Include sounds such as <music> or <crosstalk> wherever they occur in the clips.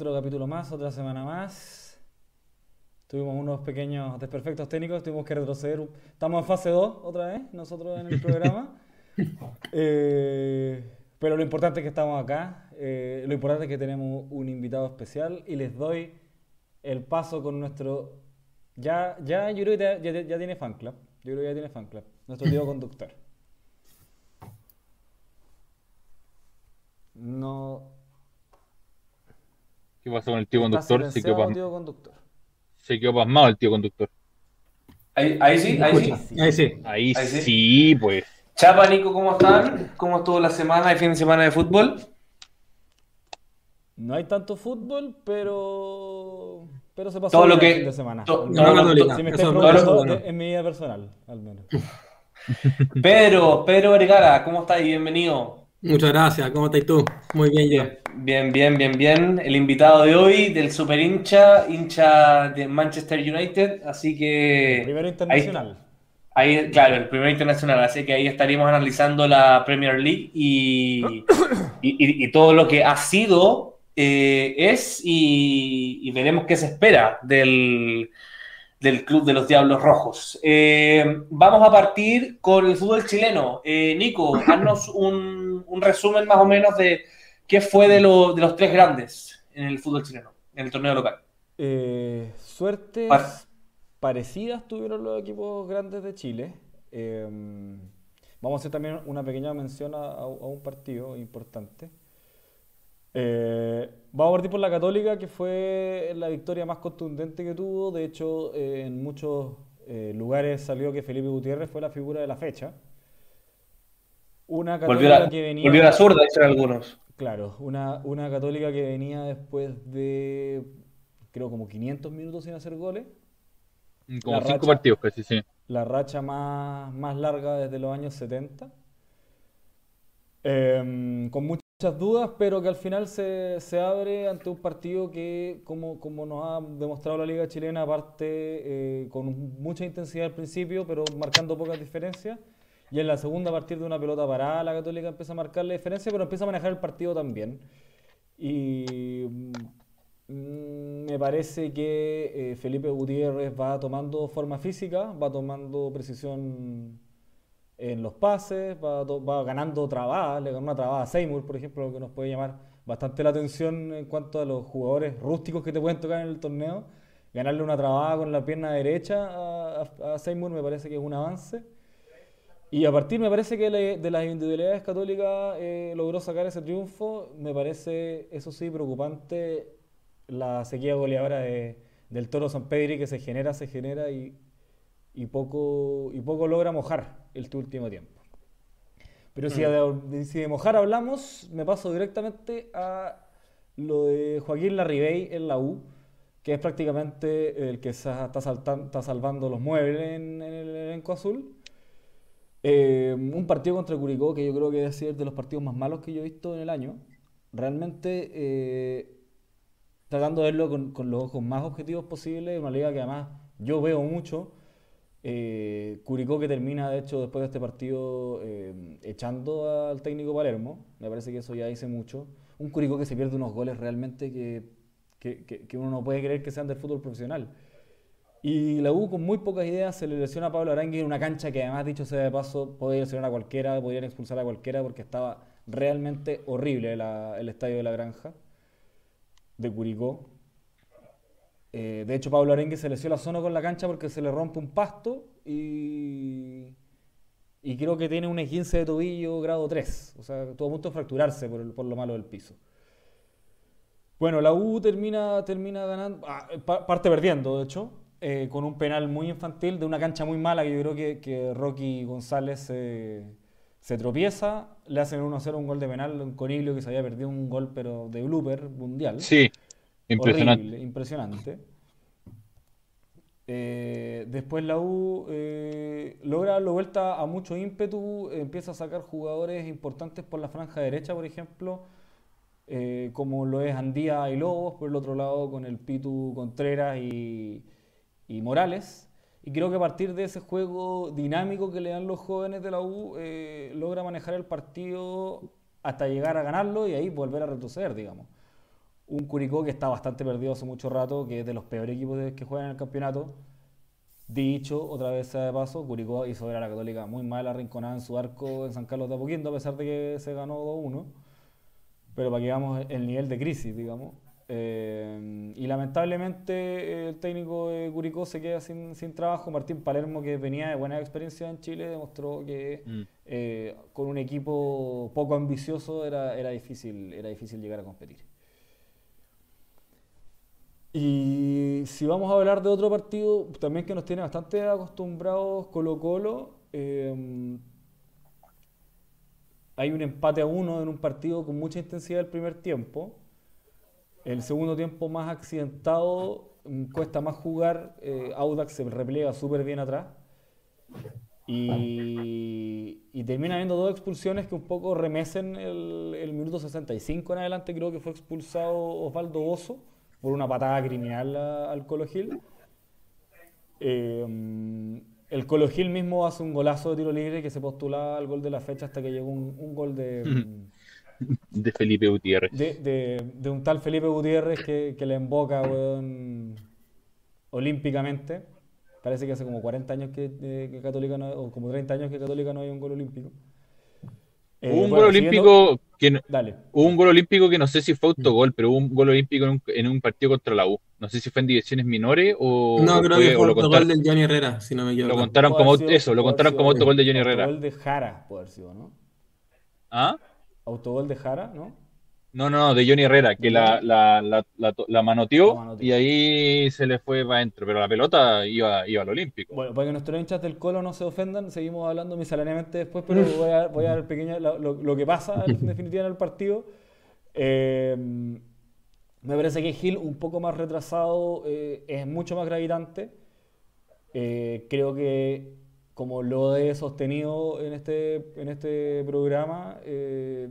Otro capítulo más, otra semana más. Tuvimos unos pequeños desperfectos técnicos, tuvimos que retroceder. Estamos en fase 2 otra vez, nosotros en el <laughs> programa. Eh, pero lo importante es que estamos acá, eh, lo importante es que tenemos un invitado especial y les doy el paso con nuestro... Ya, ya yo creo que ya, ya- ya tiene fan club, yo creo que ya tiene fan club, nuestro tío conductor. <laughs> No... ¿Qué pasó con el tío conductor? Se quedó, tío conductor. se quedó pasmado el tío conductor. Ahí, ahí sí, ahí sí. Sí. Ahí sí. Ahí, sí. pues. Chapa, Nico, ¿cómo están? ¿Cómo estuvo la semana, el fin de semana de fútbol? No hay tanto fútbol, pero pero se pasó Todo lo que- el fin de semana. to- Al todo si me Eso todo lo- en mi vida personal, al menos. Pedro, Pedro Vergara, ¿cómo estás? Bienvenido. Muchas gracias. ¿Cómo estás tú? Muy bien, yo. Bien, bien, bien, bien. El invitado de hoy, del super hincha, hincha de Manchester United, así que... Primero internacional. Ahí, claro, el primer internacional, así que ahí estaríamos analizando la Premier League y, y, y- y todo lo que ha sido, eh, es y, y veremos qué se espera del, del Club de los Diablos Rojos. Eh, vamos a partir con el fútbol chileno. Eh, Nico, haznos un, un resumen más o menos de qué fue de, lo- de los tres grandes en el fútbol chileno, en el torneo local. Eh, suertes Pa- parecidas tuvieron los equipos grandes de Chile. Eh, vamos a hacer también una pequeña mención a, un partido importante. Eh, vamos a partir por la Católica, que fue la victoria más contundente que tuvo. De hecho, eh, en muchos eh, lugares salió que Felipe Gutiérrez fue la figura de la fecha. Una Volvió Católica la, que venía... volvió la zurda, dicen algunos. Claro, una, una Católica que venía después de, creo, como 500 minutos sin hacer goles. Como La cinco racha. partidos casi, sí. La racha más, más larga desde los años 70. Em, con muchas dudas, pero que al final se, se abre ante un partido que, como, como nos ha demostrado la Liga Chilena, parte eh, con mucha intensidad al principio, pero marcando pocas diferencias. Y en la segunda, a partir de una pelota parada, la Católica empieza a marcar la diferencia, pero empieza a manejar el partido también. Y mm, me parece que eh, Felipe Gutiérrez va tomando forma física, va tomando precisión en los pases, va, va ganando trabadas, le ganó una trabada a Seymour, por ejemplo, lo que nos puede llamar bastante la atención en cuanto a los jugadores rústicos que te pueden tocar en el torneo. Ganarle una trabada con la pierna derecha a Seymour me parece que es un avance. Y a partir, me parece que de las individualidades católicas eh, logró sacar ese triunfo. Me parece, eso sí, preocupante la sequía goleadora de- del Toro San Pedri que se genera, se genera y, y poco, y poco logra mojar este último tiempo. Pero si de, si de mojar hablamos, me paso directamente a lo de Joaquín Larribey en la U, que es prácticamente el que está salvando los muebles en, en el elenco azul. Eh, un partido contra Curicó que yo creo que debe ser de los partidos más malos que yo he visto en el año. Realmente eh, tratando de verlo con, los ojos más objetivos posibles, una liga que además yo veo mucho. Eh, Curicó que termina, de hecho, después de este partido echando al técnico Palermo. Me parece que eso ya dice mucho. Un Curicó que se pierde unos goles realmente que- que uno no puede creer que sean del fútbol profesional. Y la U con muy pocas ideas se le lesiona a Pablo Arangui en una cancha que además, dicho sea de paso, podía lesionar a cualquiera, podían expulsar a cualquiera porque estaba realmente horrible la- el estadio de la Granja de Curicó. Eh, de hecho, Pablo Arengue se lesió la zona con la cancha porque se le rompe un pasto y, y creo que tiene un esguince de tobillo grado 3. O sea, estuvo a punto de fracturarse por, el- por lo malo del piso. Bueno, la U termina, termina ganando, ah, pa- parte perdiendo, de hecho, eh, con un penal muy infantil de una cancha muy mala que yo creo que, que Rocky González eh, se tropieza, le hacen 1-0 un gol de penal, un Coniglio que se había perdido un gol pero de blooper mundial. Sí, impresionante. Horrible, impresionante. Eh, después la U eh, logra la vuelta a mucho ímpetu, empieza a sacar jugadores importantes por la franja derecha, por ejemplo, como lo es Andía y Lobos, por el otro lado con el Pitu Contreras y, y Morales. Y creo que a partir de ese juego dinámico que le dan los jóvenes de la U, eh, logra manejar el partido hasta llegar a ganarlo y ahí volver a retroceder, digamos. Un Curicó que está bastante perdido hace mucho rato, que es de los peores equipos que juegan en el campeonato. Dicho, otra vez de paso, Curicó hizo ver a la Católica muy mal arrinconada en su arco en San Carlos de Apoquindo, a pesar de que se ganó 2-1. Pero para que veamos el nivel de crisis, digamos. Eh, y lamentablemente eh, el técnico de Curicó se queda sin, sin trabajo. Martín Palermo, que venía de buena experiencia en Chile, demostró que Mm. eh, con un equipo poco ambicioso era, era, difícil, era difícil llegar a competir. Y si vamos a hablar de otro partido, también que nos tiene bastante acostumbrados Colo Colo, eh, hay un empate a uno en un partido con mucha intensidad el primer tiempo. El segundo tiempo más accidentado, mm, cuesta más jugar, eh, Audax se repliega súper bien atrás. Y, y termina habiendo dos expulsiones que un poco remecen el, minuto 65 en adelante. Creo que fue expulsado Osvaldo Oso por una patada criminal al Colo Gil. Eh, el Colo Gil mismo hace un golazo de tiro libre que se postulaba al gol de la fecha hasta que llegó un gol de, <laughs> De Felipe Gutiérrez. de, de- de un tal Felipe Gutiérrez que, que le emboca, weón, olímpicamente. Parece que hace como 40 años que, eh, que Católica no, o como 30 años que Católica no hay un gol olímpico. Eh, Hubo un bueno, gol olímpico que no- Dale. hubo un gol olímpico que no sé si fue autogol, pero hubo un gol olímpico en un, en un partido contra la U. No sé si fue en divisiones menores o, No, creo fue- que fue lo autogol del Johnny Herrera, si no me lo contaron como haber sido- eso, lo puede haber contaron sido como autogol de Johnny Herrera. Autogol de Jara, puede haber sido, ¿no? ¿Ah? Autogol de Jara, ¿no? No, no, no, de Johnny Herrera, que la, la, la, manoteó y ahí se le fue para adentro, pero la pelota iba, iba al Olímpico. Bueno, para que nuestros hinchas del Colo no se ofendan, seguimos hablando misceláneamente después, pero voy a, voy a dar pequeña, lo, lo- lo que pasa en <laughs> definitiva en el partido. Eh, me parece que Gil, un poco más retrasado, eh, es mucho más gravitante. Eh, creo que, como lo he sostenido en este, en este programa, eh,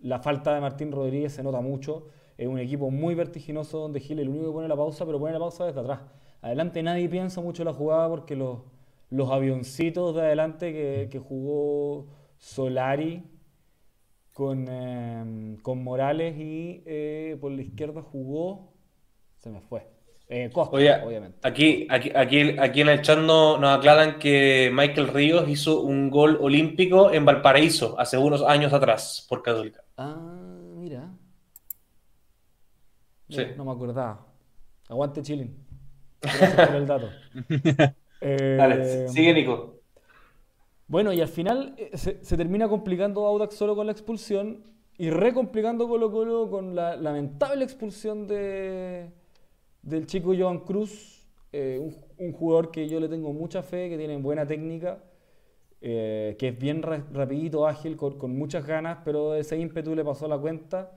la falta de Martín Rodríguez se nota mucho. Es un equipo muy vertiginoso donde Gil el único que pone la pausa, pero pone la pausa desde atrás. Adelante nadie piensa mucho la jugada porque los, los avioncitos de adelante que, que jugó Solari con, eh, con Morales y eh, por la izquierda jugó. Se me fue. Eh, Costa, Oye, obviamente. aquí, aquí, aquí, aquí en el chat no- nos aclaran que Michael Ríos hizo un gol olímpico en Valparaíso hace unos años atrás por Católica. Ah, mira. Sí. No, no me acordaba. Aguante Chilling. Gracias por el dato. <laughs> Eh, Dale, sigue Nico. Bueno, y al final eh, se, se termina complicando Audax solo con la expulsión y recomplicando Colo Colo con la lamentable expulsión de, del chico Joan Cruz, eh, un, jugador que yo le tengo mucha fe, que tiene buena técnica, eh, que es bien ra- rapidito, ágil, con, muchas ganas, pero ese ímpetu le pasó la cuenta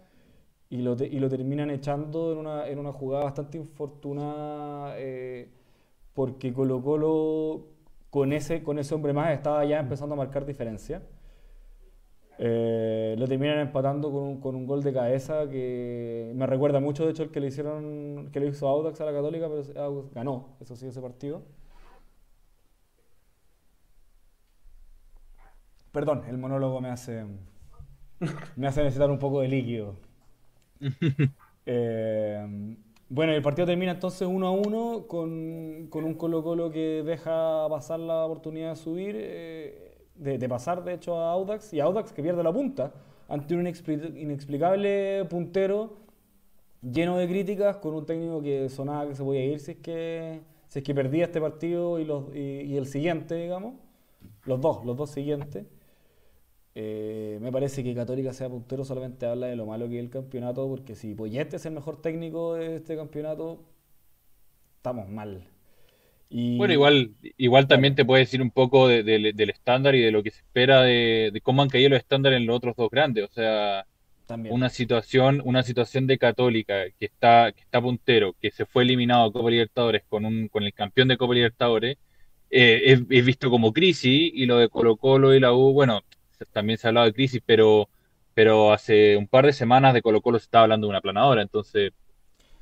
y lo, y lo terminan echando en una, en una jugada bastante infortunada eh, porque Colo Colo con ese, con ese hombre más estaba ya empezando a marcar diferencia. Eh, lo terminan empatando con un, con un gol de cabeza que me recuerda mucho, de hecho, el que le hicieron, que le hizo Audax a la Católica, pero Audax ganó, eso sí, ese partido. Perdón, el monólogo me hace, me hace necesitar un poco de líquido. <laughs> Eh, bueno, el partido termina entonces 1 a 1 con, con un Colo Colo que deja pasar la oportunidad de subir, eh, de, pasar de hecho a Audax, y Audax que pierde la punta ante un inexpli- inexplicable puntero lleno de críticas con un técnico que sonaba que se podía ir si es que, si es que perdía este partido y, los, y, y el siguiente, digamos, los dos, los dos siguientes. Eh, me parece que Católica sea puntero solamente habla de lo malo que es el campeonato, porque si Poyete es el mejor técnico de este campeonato, estamos mal. Y Bueno, igual, igual también te puede decir un poco de- de- del estándar y de lo que se espera de, de cómo han caído los estándares en los otros dos grandes. O sea, también. una situación, una situación de Católica que está, que está puntero, que se fue eliminado a Copa Libertadores con un, con el campeón de Copa Libertadores, eh, es, es visto como crisis, y lo de Colo Colo y la U, bueno, también se ha hablado de crisis, pero, pero hace un par de semanas de Colo Colo se estaba hablando de una planadora, entonces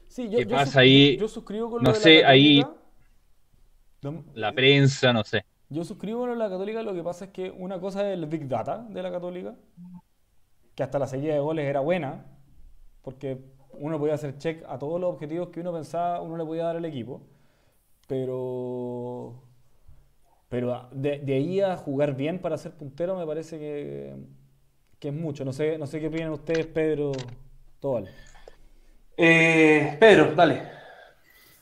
Sí, yo, ¿qué yo pasa ahí? yo- suscribo con No lo la sé, ahí- Católica. La eh, prensa, no sé. Yo suscribo de la Católica, lo que pasa es que una cosa es el Big Data de la Católica, que hasta la seguida de goles era buena, porque uno podía hacer check a todos los objetivos que uno pensaba, uno le podía dar al equipo, pero pero de, ahí a jugar bien para ser puntero me parece que, que, es mucho. No sé, no sé qué opinan ustedes, Pedro, Tobal. Eh, Pedro, dale.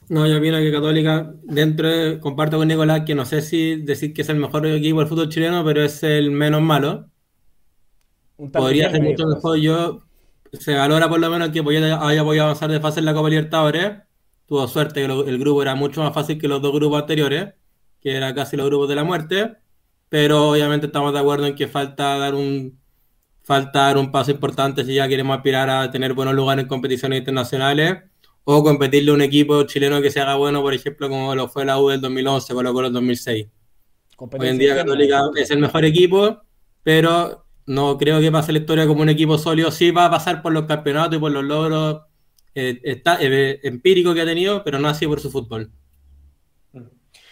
No, yo opino que Católica, dentro de, comparto con Nicolás que no sé si decir que es el mejor equipo del fútbol chileno, pero es el menos malo. Podría ser mucho mejor. Yo se valora por lo menos que haya podido avanzar de fase en la Copa Libertadores. Tuvo suerte que el grupo era mucho más fácil que los dos grupos anteriores, que era casi los grupos de la muerte. Pero obviamente estamos de acuerdo en que falta dar un falta dar un paso importante si ya queremos aspirar a tener buenos lugares en competiciones internacionales o competirle a un equipo chileno que se haga bueno, por ejemplo, como lo fue la U del 2011, con lo 2006. Hoy en día Católica es el mejor equipo, pero no creo que pase la historia como un equipo sólido. Sí va a pasar por los campeonatos y por los logros eh, eh, empíricos que ha tenido, pero no así por su fútbol. Mm.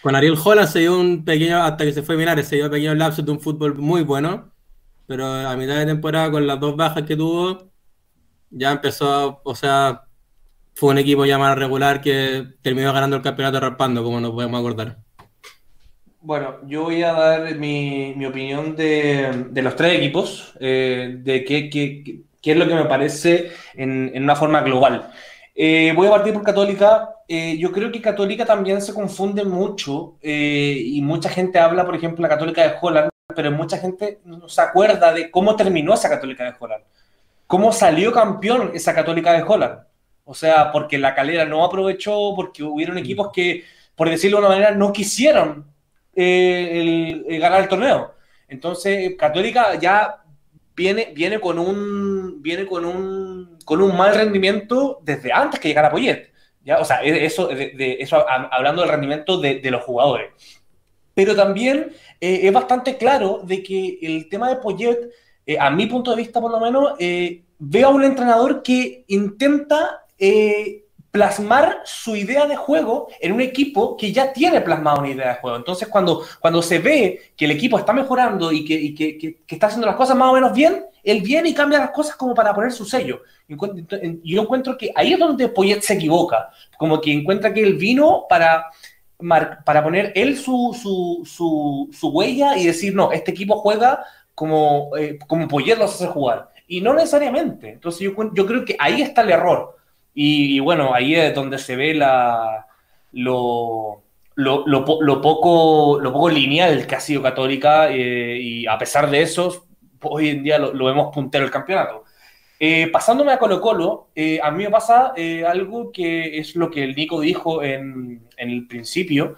Con Ariel Holland se dio un pequeño, hasta que se fue a se dio un pequeño lapso de un fútbol muy bueno, pero a mitad de temporada, con las dos bajas que tuvo, ya empezó, o sea, fue un equipo ya más regular que terminó ganando el campeonato raspando, como nos podemos acordar. Bueno, yo voy a dar mi, opinión de, los tres equipos, eh, de qué, es lo que me parece en, en una forma global. Eh, voy a partir por Católica. Eh, yo creo que Católica también se confunde mucho y mucha gente habla, por ejemplo, la Católica de Holland, pero mucha gente no se acuerda de cómo terminó esa Católica de Holland, cómo salió campeón esa Católica de Holland. O sea, porque la calera no aprovechó, porque hubieron equipos que, por decirlo de una manera, no quisieron eh, ganar el torneo. Entonces, Católica ya viene, viene, con, un, viene con, un, con un mal rendimiento desde antes que llegara Poyet. ¿ya? O sea, eso, de, eso hablando del rendimiento de, los jugadores. Pero también eh, es bastante claro de que el tema de Poyet, eh, a mi punto de vista por lo menos, veo a un entrenador que intenta eh, plasmar su idea de juego en un equipo que ya tiene plasmado una idea de juego. Entonces, cuando, cuando se ve que el equipo está mejorando y que, que, está haciendo las cosas más o menos bien, él viene y cambia las cosas como para poner su sello. Yo encuentro que ahí es donde Poyet se equivoca, como que encuentra que él vino para, para poner él su, su, su, huella y decir, no, este equipo juega como, eh, como Poyet los hace jugar. Y no necesariamente. Entonces yo creo que ahí está el error y, bueno, ahí es donde se ve la, lo, lo, lo, poco, lo poco lineal que ha sido Católica eh, y a pesar de eso, hoy en día lo, vemos puntero el campeonato. Eh, pasándome a Colo Colo, eh, a mí me pasa algo que es lo que el Nico dijo en, en el principio,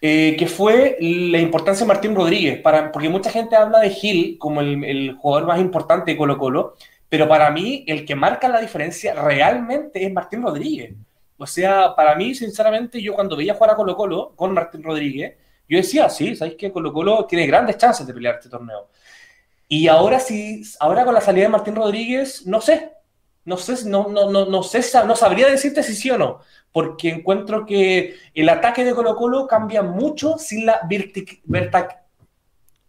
que fue la importancia de Martín Rodríguez, para, porque mucha gente habla de Gil como el, el jugador más importante de Colo Colo, pero para mí, el que marca la diferencia realmente es Martín Rodríguez. O sea, para mí, sinceramente, yo cuando veía jugar a Colo Colo con Martín Rodríguez, yo decía, sí, sabéis que Colo Colo tiene grandes chances de pelear este torneo. Y ahora sí, ahora con la salida de Martín Rodríguez, no sé, no sé, no, no, no, no sé, no sabría decirte si sí o no, porque encuentro que el ataque de Colo Colo cambia mucho sin la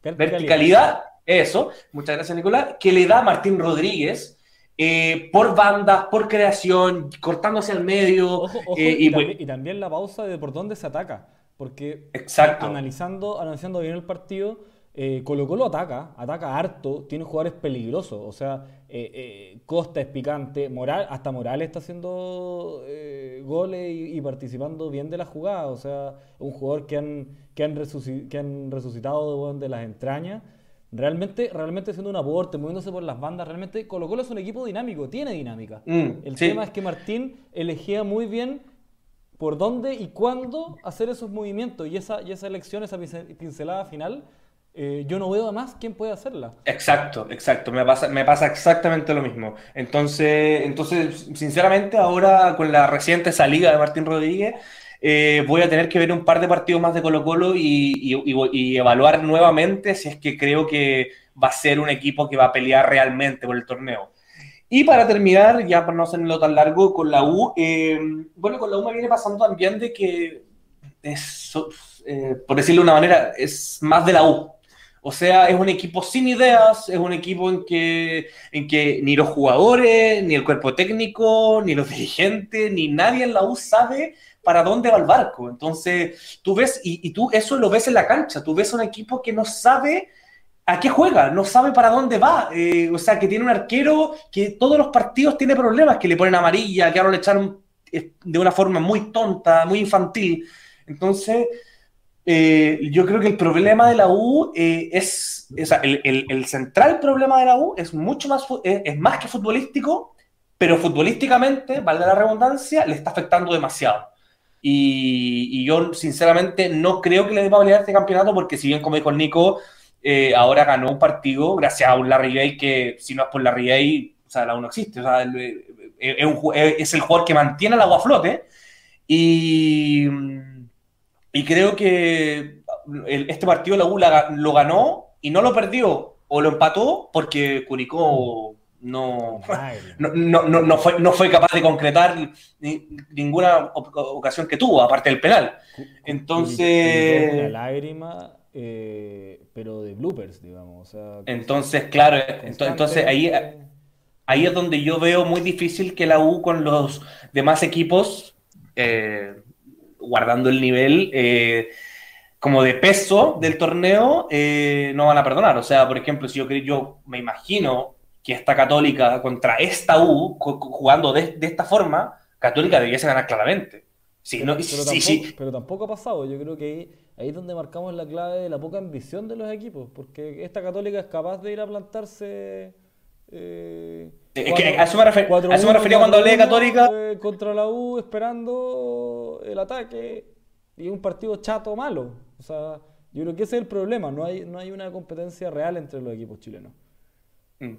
verticalidad eso, muchas gracias Nicolás, que le da Martín Rodríguez eh, por bandas, por creación, cortándose al medio. Eh, y, también, la pausa de por dónde se ataca, porque Analizando, analizando bien el partido, eh, Colo Colo ataca, ataca harto, tiene jugadores peligrosos, o sea, Costa es picante, Moral, hasta Morales está haciendo goles y, participando bien de la jugada, o sea, un jugador que han, que han, resucitado de las entrañas realmente, realmente haciendo un aporte, moviéndose por las bandas, realmente Colo Colo es un equipo dinámico, tiene dinámica. Mm, el tema es que Martín elegía muy bien por dónde y cuándo hacer esos movimientos y esa, y esa elección, esa pincelada final, eh, yo no veo además quién puede hacerla. Exacto, exacto, me pasa, me pasa exactamente lo mismo. Entonces, entonces, sinceramente, ahora con la reciente salida de Martín Rodríguez, eh, voy a tener que ver un par de partidos más de Colo Colo y, evaluar nuevamente si es que creo que va a ser un equipo que va a pelear realmente por el torneo. Y para terminar, ya para no hacerlo tan largo, con la U, eh, bueno, con la U me viene pasando también de que es, eh, por decirlo de una manera, es más de la U. O sea, es un equipo sin ideas, es un equipo en que, en que ni los jugadores, ni el cuerpo técnico, ni los dirigentes, ni nadie en la U sabe para dónde va el barco. Entonces, tú ves, y, tú eso lo ves en la cancha, tú ves un equipo que no sabe a qué juega, no sabe para dónde va. Eh, o sea, que tiene un arquero que todos los partidos tiene problemas, que le ponen amarilla, que ahora le echaron eh, de una forma muy tonta, muy infantil. Entonces, eh, yo creo que el problema de la U eh, es, o sea, el, central problema de la U es mucho más, es, más que futbolístico, pero futbolísticamente, valga la redundancia, le está afectando demasiado. Y, yo, sinceramente, no creo que le dé a este campeonato, porque si bien, como dijo el Nico, eh, ahora ganó un partido gracias a un Larry Gay que, si no es por Larry Gay, o sea, la U no existe. O sea, es, el jugador que mantiene el agua a flote. Y y creo que este partido la U lo ganó y no lo perdió o lo empató porque Curicó no, no, no, fue, no fue capaz de concretar ninguna ocasión que tuvo, aparte del penal. Entonces... Una lágrima, eh, pero de bloopers, digamos. entonces, claro, entonces ahí, ahí es donde yo veo muy difícil que la U con los demás equipos eh, guardando el nivel eh, como de peso del torneo, no van a perdonar. O sea, por ejemplo, si yo, yo me imagino que esta Católica contra esta U, jugando de, esta forma, Católica debiese ganar claramente. Sí, no, pero, sí, tampoco, pero tampoco ha pasado. Yo creo que ahí, es donde marcamos la clave de la poca ambición de los equipos, porque esta Católica es capaz de ir a plantarse. Eh, a eso me, refería cuando hablé de Católica. Eh, contra la U esperando el ataque y un partido chato malo. O sea, yo creo que ese es el problema. No hay, no hay una competencia real entre los equipos chilenos. Mm.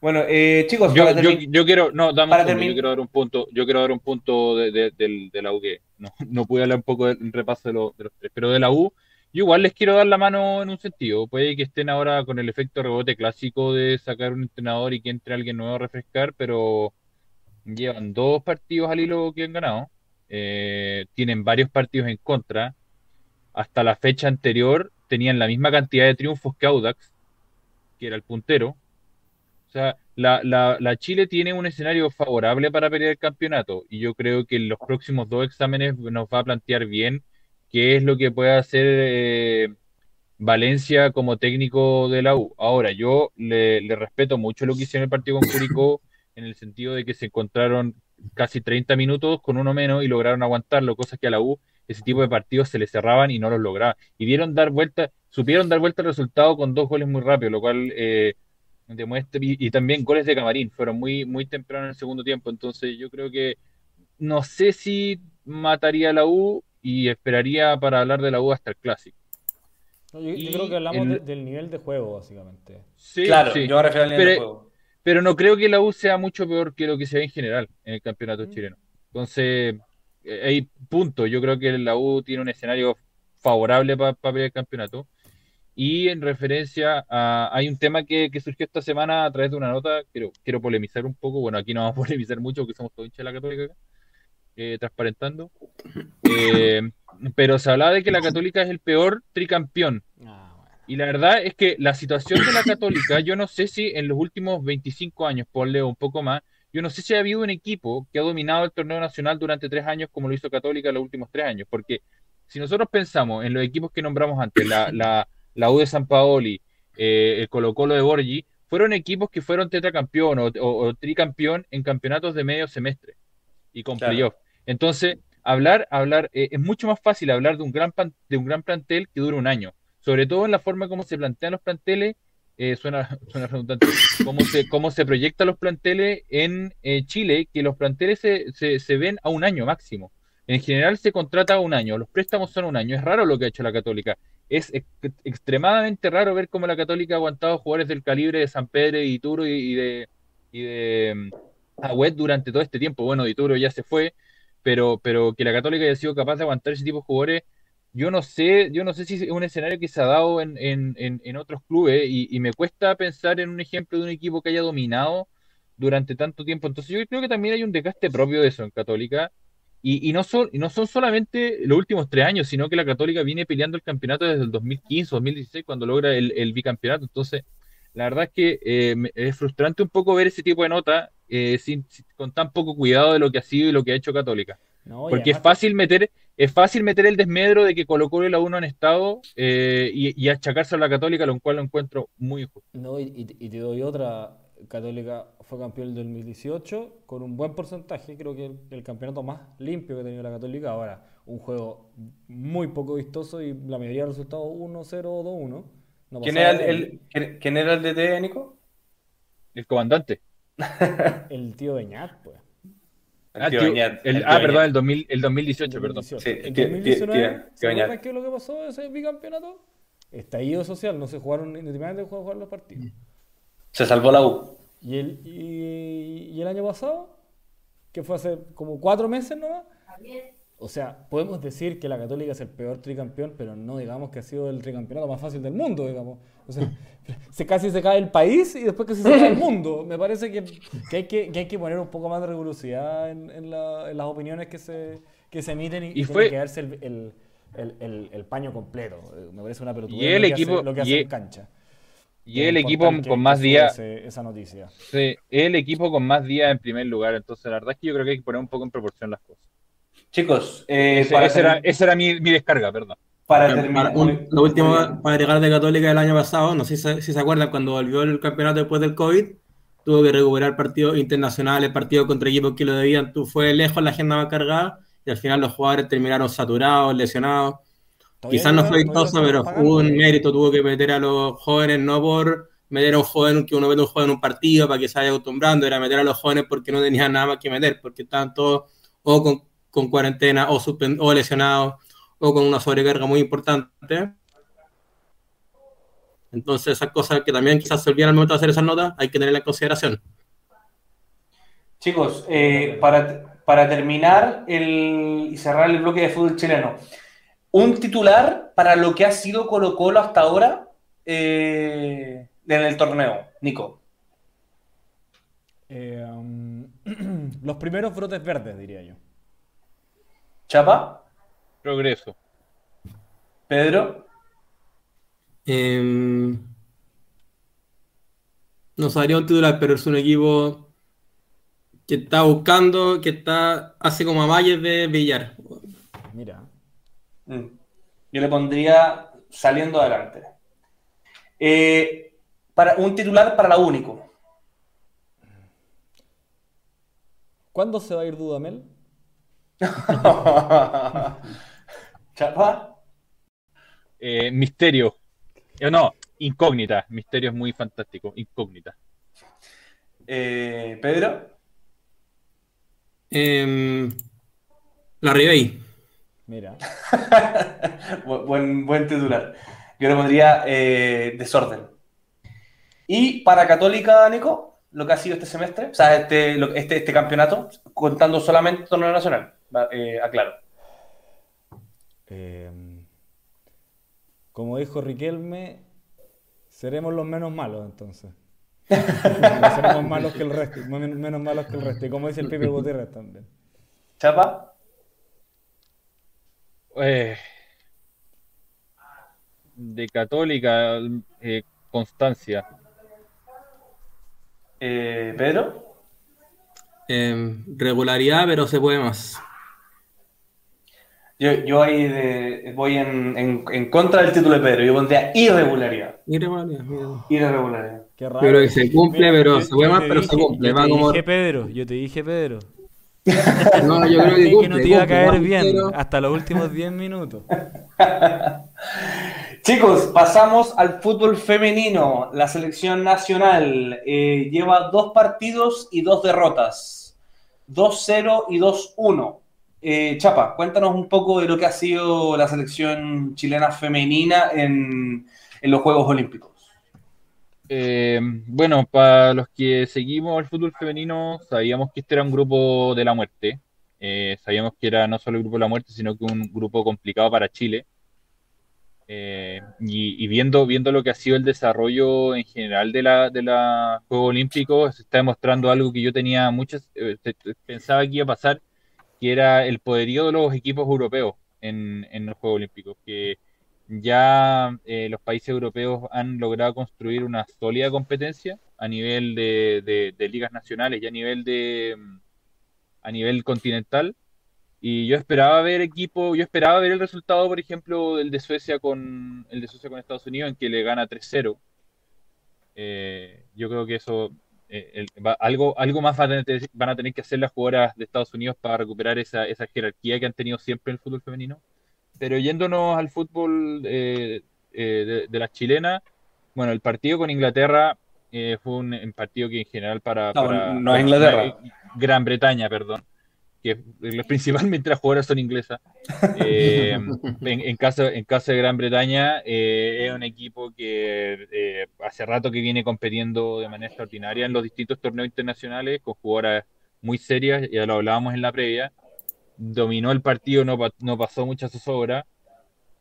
Bueno, eh, chicos, yo, quiero, no, dame yo quiero dar un punto, yo quiero dar un punto de, la U que no, <laughs> no pude hablar un poco del repaso de, los tres, pero de la U, yo igual les quiero dar la mano en un sentido. Puede que estén ahora con el efecto rebote clásico de sacar un entrenador y que entre alguien nuevo a refrescar, pero llevan dos partidos al hilo que han ganado. Eh, tienen varios partidos en contra. Hasta la fecha anterior tenían la misma cantidad de triunfos que Audax, que era el puntero. O sea, la, la, Chile tiene un escenario favorable para pelear el campeonato y yo creo que en los próximos dos exámenes nos va a plantear bien qué es lo que puede hacer eh, Valencia como técnico de la U. Ahora, yo le, respeto mucho lo que hicieron el partido con Curicó en el sentido de que se encontraron casi 30 minutos con uno menos y lograron aguantarlo, cosas que a la U ese tipo de partidos se les cerraban y no los lograban. Y vieron dar vuelta, supieron dar vuelta al resultado con dos goles muy rápido, lo cual eh, y, también goles de camarín, fueron muy, muy temprano en el segundo tiempo, entonces yo creo que no sé si mataría a la U, y esperaría para hablar de la U hasta el clásico. yo, creo que hablamos del nivel de juego, básicamente. Sí, claro, yo me refiero al nivel pero, de juego. Pero no creo que la U sea mucho peor que lo que se ve en general en el campeonato mm. chileno. Entonces, eh, hay punto. Yo creo que la U tiene un escenario favorable para pelear el campeonato. Y en referencia a. Hay un tema que, surgió esta semana a través de una nota. Quiero, quiero polemizar un poco. Bueno, aquí no vamos a <laughs> polemizar mucho porque somos todos hinchas de la Católica. Eh, transparentando. Eh, pero se hablaba de que la Católica es el peor tricampeón. Ah, y la verdad es que la situación de la Católica, yo no sé si en los últimos 25 años, por leo un poco más, yo no sé si ha habido un equipo que ha dominado el torneo nacional durante tres años como lo hizo Católica en los últimos tres años. Porque si nosotros pensamos en los equipos que nombramos antes, la, la, U de San Paoli, eh, el Colo Colo de Borgi, fueron equipos que fueron tetracampeón o, o, tricampeón en campeonatos de medio semestre y con playoff. Entonces, hablar, hablar, eh, es mucho más fácil hablar de un gran de un gran plantel que dura un año. Sobre todo en la forma como se plantean los planteles, eh, suena, <laughs> suena redundante, cómo se, cómo se proyectan los planteles en eh, Chile, que los planteles se, se, ven a un año máximo. En general se contrata a un año, los préstamos son un año. Es raro lo que ha hecho la Católica. Es extremadamente raro ver cómo la Católica ha aguantado jugadores del calibre de San Pedro y Ituro y, de, y de mm, Agüet durante todo este tiempo. Bueno, Ituro ya se fue, pero, pero que la Católica haya sido capaz de aguantar ese tipo de jugadores, yo no sé, yo no sé si es un escenario que se ha dado en, en, en, otros clubes y, me cuesta pensar en un ejemplo de un equipo que haya dominado durante tanto tiempo. Entonces yo creo que también hay un desgaste propio de eso en Católica Y, no son, y no son solamente los últimos tres años, sino que la Católica viene peleando el campeonato desde el 2015, 2016, cuando logra el, bicampeonato. Entonces, la verdad es que eh, es frustrante un poco ver ese tipo de nota eh, sin, con tan poco cuidado de lo que ha sido y lo que ha hecho Católica. Porque es fácil meter es fácil meter el desmedro de que colocó el la 1 en estado eh, y, achacarse a la Católica, lo cual lo encuentro muy injusto. No, y, te doy otra. Católica fue campeón del 2018 con un buen porcentaje, creo que el, campeonato más limpio que ha tenido la Católica. Ahora, un juego muy poco vistoso y la mayoría de los resultados 1-0 2-1. ¿Quién, era el, ¿Quién era el DT, Nico? El comandante. <laughs> el tío Beñat, pues. Ah, el, ah perdón, el, 2000, el 2018, perdón. Sí, el 2019, ¿se qué es lo que pasó ese bicampeonato? Estallido social, no se jugaron, independientemente de jugar los partidos. Se salvó la U. ¿Y el, y, y el año pasado? Que fue hace como cuatro meses nomás. O sea, podemos decir que la Católica es el peor tricampeón, pero no digamos que ha sido el tricampeonato más fácil del mundo, digamos. O sea, <laughs> se casi se cae el país y después casi se cae el <laughs> mundo. Me parece que, que, hay, que, que hay que poner un poco más de rigurosidad en, en, la, en las opiniones que se, que se emiten y, y fue... tiene que darse el, el, el, el, paño completo. Me parece una pelotudez lo, equipo, que hace, lo que hace en cancha. Y el equipo con más días. Esa noticia. Sí, el equipo con más días en primer lugar. Entonces, la verdad es que yo creo que hay que poner un poco en proporción las cosas. Chicos, eh, esa, era, esa, era, mi, mi descarga, perdón. Para terminar, lo último para agregar de Católica del año pasado, no sé si, si, se acuerdan, cuando volvió el campeonato después del COVID, tuvo que recuperar partidos internacionales, partidos contra equipos que lo debían, tú fue lejos la agenda más cargada y al final los jugadores terminaron saturados, lesionados. Quizás no fue vistoso, pero fue un mérito, tuvo que meter a los jóvenes no por meter a un joven que uno mete a un joven en un partido para que se vaya acostumbrando, era meter a los jóvenes porque no tenían nada más que meter, porque estaban todos o con, con cuarentena o, o lesionados o con una sobrecarga muy importante. Entonces, esas cosas que también quizás se olvidan al momento de hacer esas notas, hay que tenerla en consideración. Chicos, eh, para, para, terminar el, y cerrar el bloque de fútbol chileno, un titular para lo que ha sido Colo Colo hasta ahora eh, en el torneo, Nico. Eh, um, <clears throat> los primeros brotes verdes, diría yo. Chapa. Progreso. Pedro. Eh, no sabría un titular, pero es un equipo que está buscando, que está hace como a Valles de Villar. Mira. Mm. Yo le pondría saliendo adelante. Eh, para, un titular para la único. ¿Cuándo se va a ir Dudamel? <laughs> ¿Chapa? Eh, misterio. Eh, no, incógnita. Misterio es muy fantástico. Incógnita. Eh, Pedro. Em, la Ribey. Mira. <laughs> buen, buen titular. Yo le pondría desorden. ¿Y para Católica, Nico? Lo que ha sido este semestre, o sea, este, este, este campeonato, contando solamente torneo nacional, aclaro. Em, como dijo Riquelme, seremos los menos malos entonces. <laughs> seremos malos que el resto, menos malos que el resto. Y como dice el Pipe Gutiérrez también. ¿Chapa? Eh, de Católica, eh, Constancia. Eh, ¿Pedro? Em, regularidad, pero se puede más. Yo, yo ahí de, voy en, en, en, contra del título de Pedro. Yo pondría irregularidad. Irregularidad. Irregularidad. Qué raro. Creo que se cumple, pero se puede más, pero se cumple. Yo te dije Pedro, yo te dije Pedro. <laughs> no, yo creo que, cumple, que no te iba a caer bien hasta los últimos 10 minutos. <laughs> Chicos, pasamos al fútbol femenino. La selección nacional eh, lleva dos partidos y dos derrotas. 2-0 y 2-1. Eh, Chapa, cuéntanos un poco de lo que ha sido la selección chilena femenina en, los Juegos Olímpicos. Eh, bueno, para los que seguimos el fútbol femenino, sabíamos que este era un grupo de la muerte. Eh, sabíamos que era no solo el grupo de la muerte, sino que un grupo complicado para Chile. y, viendo, viendo lo que ha sido el desarrollo en general de la, de la Juegos Olímpicos, se está demostrando algo que yo tenía muchas, pensaba que iba a pasar, que era el poderío de los equipos europeos en, en los Juegos Olímpicos, que ya eh, los países europeos han logrado construir una sólida competencia a nivel de, ligas nacionales y a nivel de a nivel continental. Y yo esperaba ver equipo yo esperaba ver el resultado por ejemplo del de Suecia con el de Suecia con Estados Unidos en que le gana 3-0 eh, yo creo que eso eh, algo algo más van a, tener, que hacer las jugadoras de Estados Unidos para recuperar esa, esa jerarquía que han tenido siempre en el fútbol femenino pero yéndonos al fútbol eh, eh, de, las chilenas, bueno, el partido con Inglaterra eh, fue un, partido que en general para... No, es Inglaterra. Gran Bretaña, perdón. Que <laughs> principalmente las jugadoras son inglesas. <laughs> en, caso, en caso de Gran Bretaña, es un equipo que hace rato que viene compitiendo de manera extraordinaria en los distintos torneos internacionales con jugadoras muy serias, ya lo hablábamos en la previa, dominó el partido, no, no pasó mucha zozobra.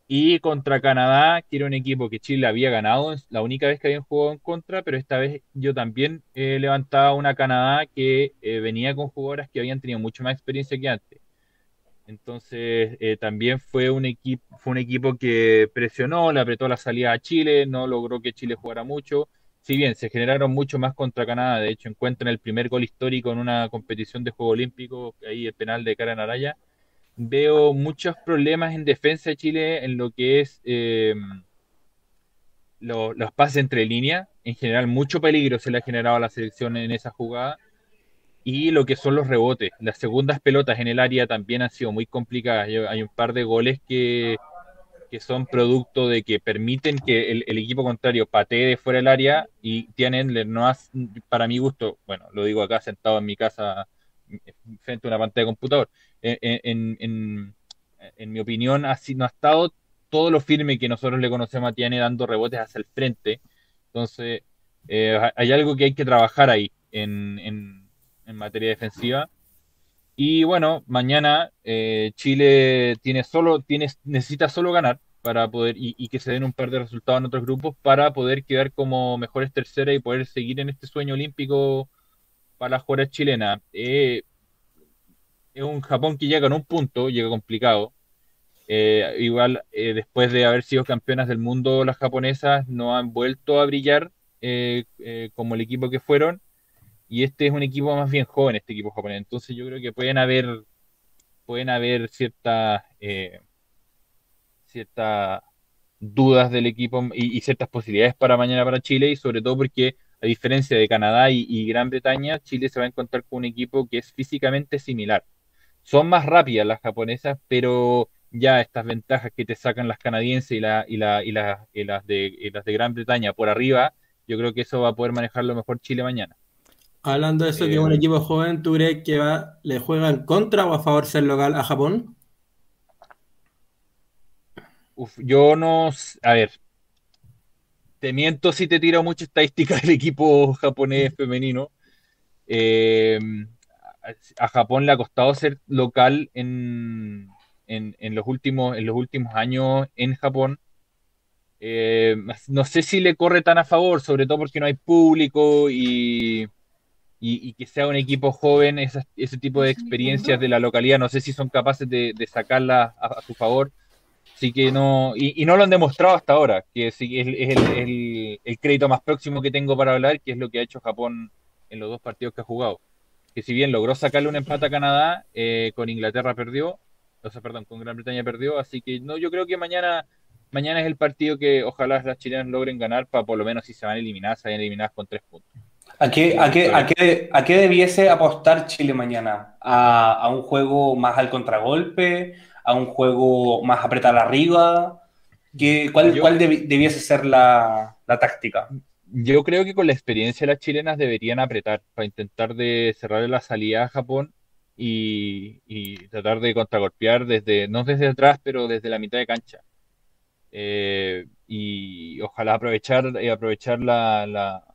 Y contra Canadá, que era un equipo que Chile había ganado, la única vez que habían jugado en contra, pero esta vez yo también eh, levantaba una Canadá que eh, venía con jugadoras que habían tenido mucho más experiencia que antes. Entonces eh, también fue un, equipo, fue un equipo que presionó, le apretó la salida a Chile, no logró que Chile jugara mucho si bien se generaron mucho más contra Canadá, de hecho encuentran el primer gol histórico en una competición de Juego Olímpico, ahí el penal de Karen Araya, veo muchos problemas en defensa de Chile en lo que es eh, los pases entre líneas, en general mucho peligro se le ha generado a la selección en esa jugada, y lo que son los rebotes. Las segundas pelotas en el área también han sido muy complicadas. Hay un par de goles que que son producto de que permiten que el, equipo contrario patee de fuera del área y tienen, no para mi gusto, bueno, lo digo acá sentado en mi casa frente a una pantalla de computador, en, en, mi opinión así no ha estado todo lo firme que nosotros le conocemos a Tiene dando rebotes hacia el frente. Entonces, eh, hay algo que hay que trabajar ahí en, materia defensiva. Y bueno, mañana eh, Chile tiene solo, tiene, necesita solo ganar para poder, y, que se den un par de resultados en otros grupos para poder quedar como mejores terceras y poder seguir en este sueño olímpico para las jugadoras chilenas. Eh, es un Japón que llega en un punto, llega complicado. Eh, igual, después de haber sido campeonas del mundo, las japonesas no han vuelto a brillar como el equipo que fueron y este es un equipo más bien joven, este equipo japonés. Entonces yo creo que pueden haber, pueden haber ciertas, eh, ciertas dudas del equipo y, ciertas posibilidades para mañana para Chile y sobre todo porque a diferencia de Canadá y, Gran Bretaña, Chile se va a encontrar con un equipo que es físicamente similar. Son más rápidas las japonesas, pero ya estas ventajas que te sacan las canadienses y, la, y, la, y, y las, de, las de Gran Bretaña por arriba, yo creo que eso va a poder manejarlo mejor Chile mañana. Hablando de eso, que es un eh, equipo joven, ¿tú crees que va, le juega en contra o a favor ser local a Japón? Uf, yo no. A ver. Te miento si te tiro mucha estadística del equipo japonés femenino. Eh, a Japón le ha costado ser local en, en, los, últimos, en los últimos años en Japón. Eh, no sé si le corre tan a favor, sobre todo porque no hay público y y, que sea un equipo joven, ese tipo de experiencias de la localidad, no sé si son capaces de, de sacarla a, su favor. Así que no, y, no lo han demostrado hasta ahora, que es, es, el, el, crédito más próximo que tengo para hablar, que es lo que ha hecho Japón en los dos partidos que ha jugado. Que si bien logró sacarle un empate a Canadá, eh, con Inglaterra perdió, o sea, perdón, con Gran Bretaña perdió, así que no, yo creo que mañana, mañana es el partido que ojalá las chilenas logren ganar para por lo menos si se van eliminadas, se vayan eliminadas con tres puntos. ¿A qué, a, qué, a, qué, ¿A qué debiese apostar Chile mañana? ¿A, ¿A, un juego más al contragolpe? ¿A un juego más apretar arriba? ¿Qué, ¿Cuál, cuál debiese ser la, la, táctica? Yo creo que con la experiencia las chilenas deberían apretar para intentar de cerrar la salida a Japón y, y tratar de contragolpear desde, no desde atrás, pero desde la mitad de cancha. Eh, y ojalá aprovechar, eh, aprovechar la, la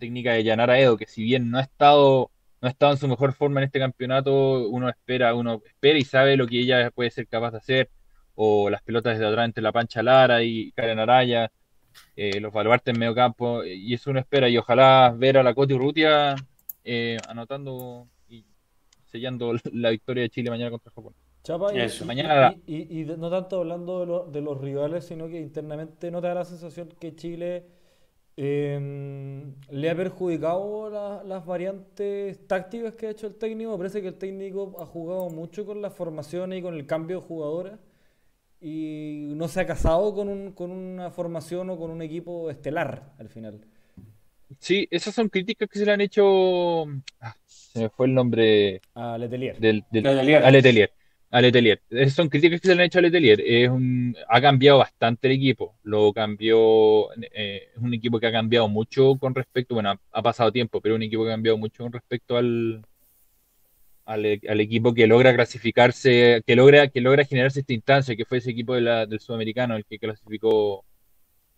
técnica de Yanara Edo, que si bien no ha estado no ha estado en su mejor forma en este campeonato, uno espera, uno espera y sabe lo que ella puede ser capaz de hacer, o las pelotas desde atrás entre la Pancha Lara y Karen Araya, eh, los baluartes en medio campo, y eso uno espera, y ojalá ver a la Coti Urrutia eh, anotando y sellando la victoria de Chile mañana contra Japón. Chapa, y, mañana... y, no tanto hablando de, los rivales, sino que internamente no te da la sensación que Chile em, le ha perjudicado las variantes tácticas que ha hecho el técnico. parece que el técnico ha jugado mucho con las formaciones y con el cambio de jugadores y no se ha casado con, un, con una formación o con un equipo estelar al final. Sí, esas son críticas que se le han hecho. Ah, se me fue el nombre. A Letelier. Del, A Letelier. A Letelier. Esas son críticas que se le han hecho a Letelier. Es un, ha cambiado bastante el equipo. Lo cambió. Eh, es un equipo que ha cambiado mucho con respecto. Bueno, ha, pasado tiempo, pero un equipo que ha cambiado mucho con respecto al, al, equipo que logra clasificarse, que logra, que logra generarse esta instancia, que fue ese equipo del sudamericano, el que clasificó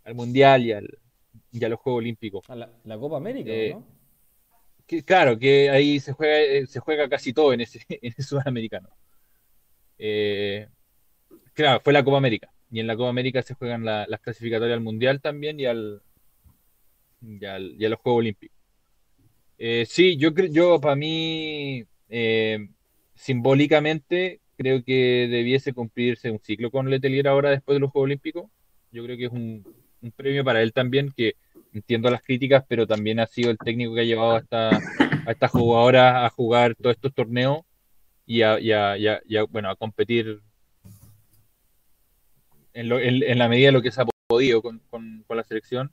al mundial y, al, y a los Juegos Olímpicos. A la, Copa América, eh, ¿no? claro, que ahí se juega, eh, se juega casi todo en ese, <laughs> en sudamericano. Eh, claro, fue la Copa América. Y en la Copa América se juegan las clasificatorias al Mundial también y al, y, a los Juegos Olímpicos. sí, yo creo, yo para mí eh, simbólicamente, creo que debiese cumplirse un ciclo con Letelier ahora después de los Juegos Olímpicos. Yo creo que es un, premio para él también, que entiendo las críticas, pero también ha sido el técnico que ha llevado a, esta, a estas jugadoras a jugar todos estos torneos y a, bueno, a competir en, la medida de lo que se ha podido con, la selección.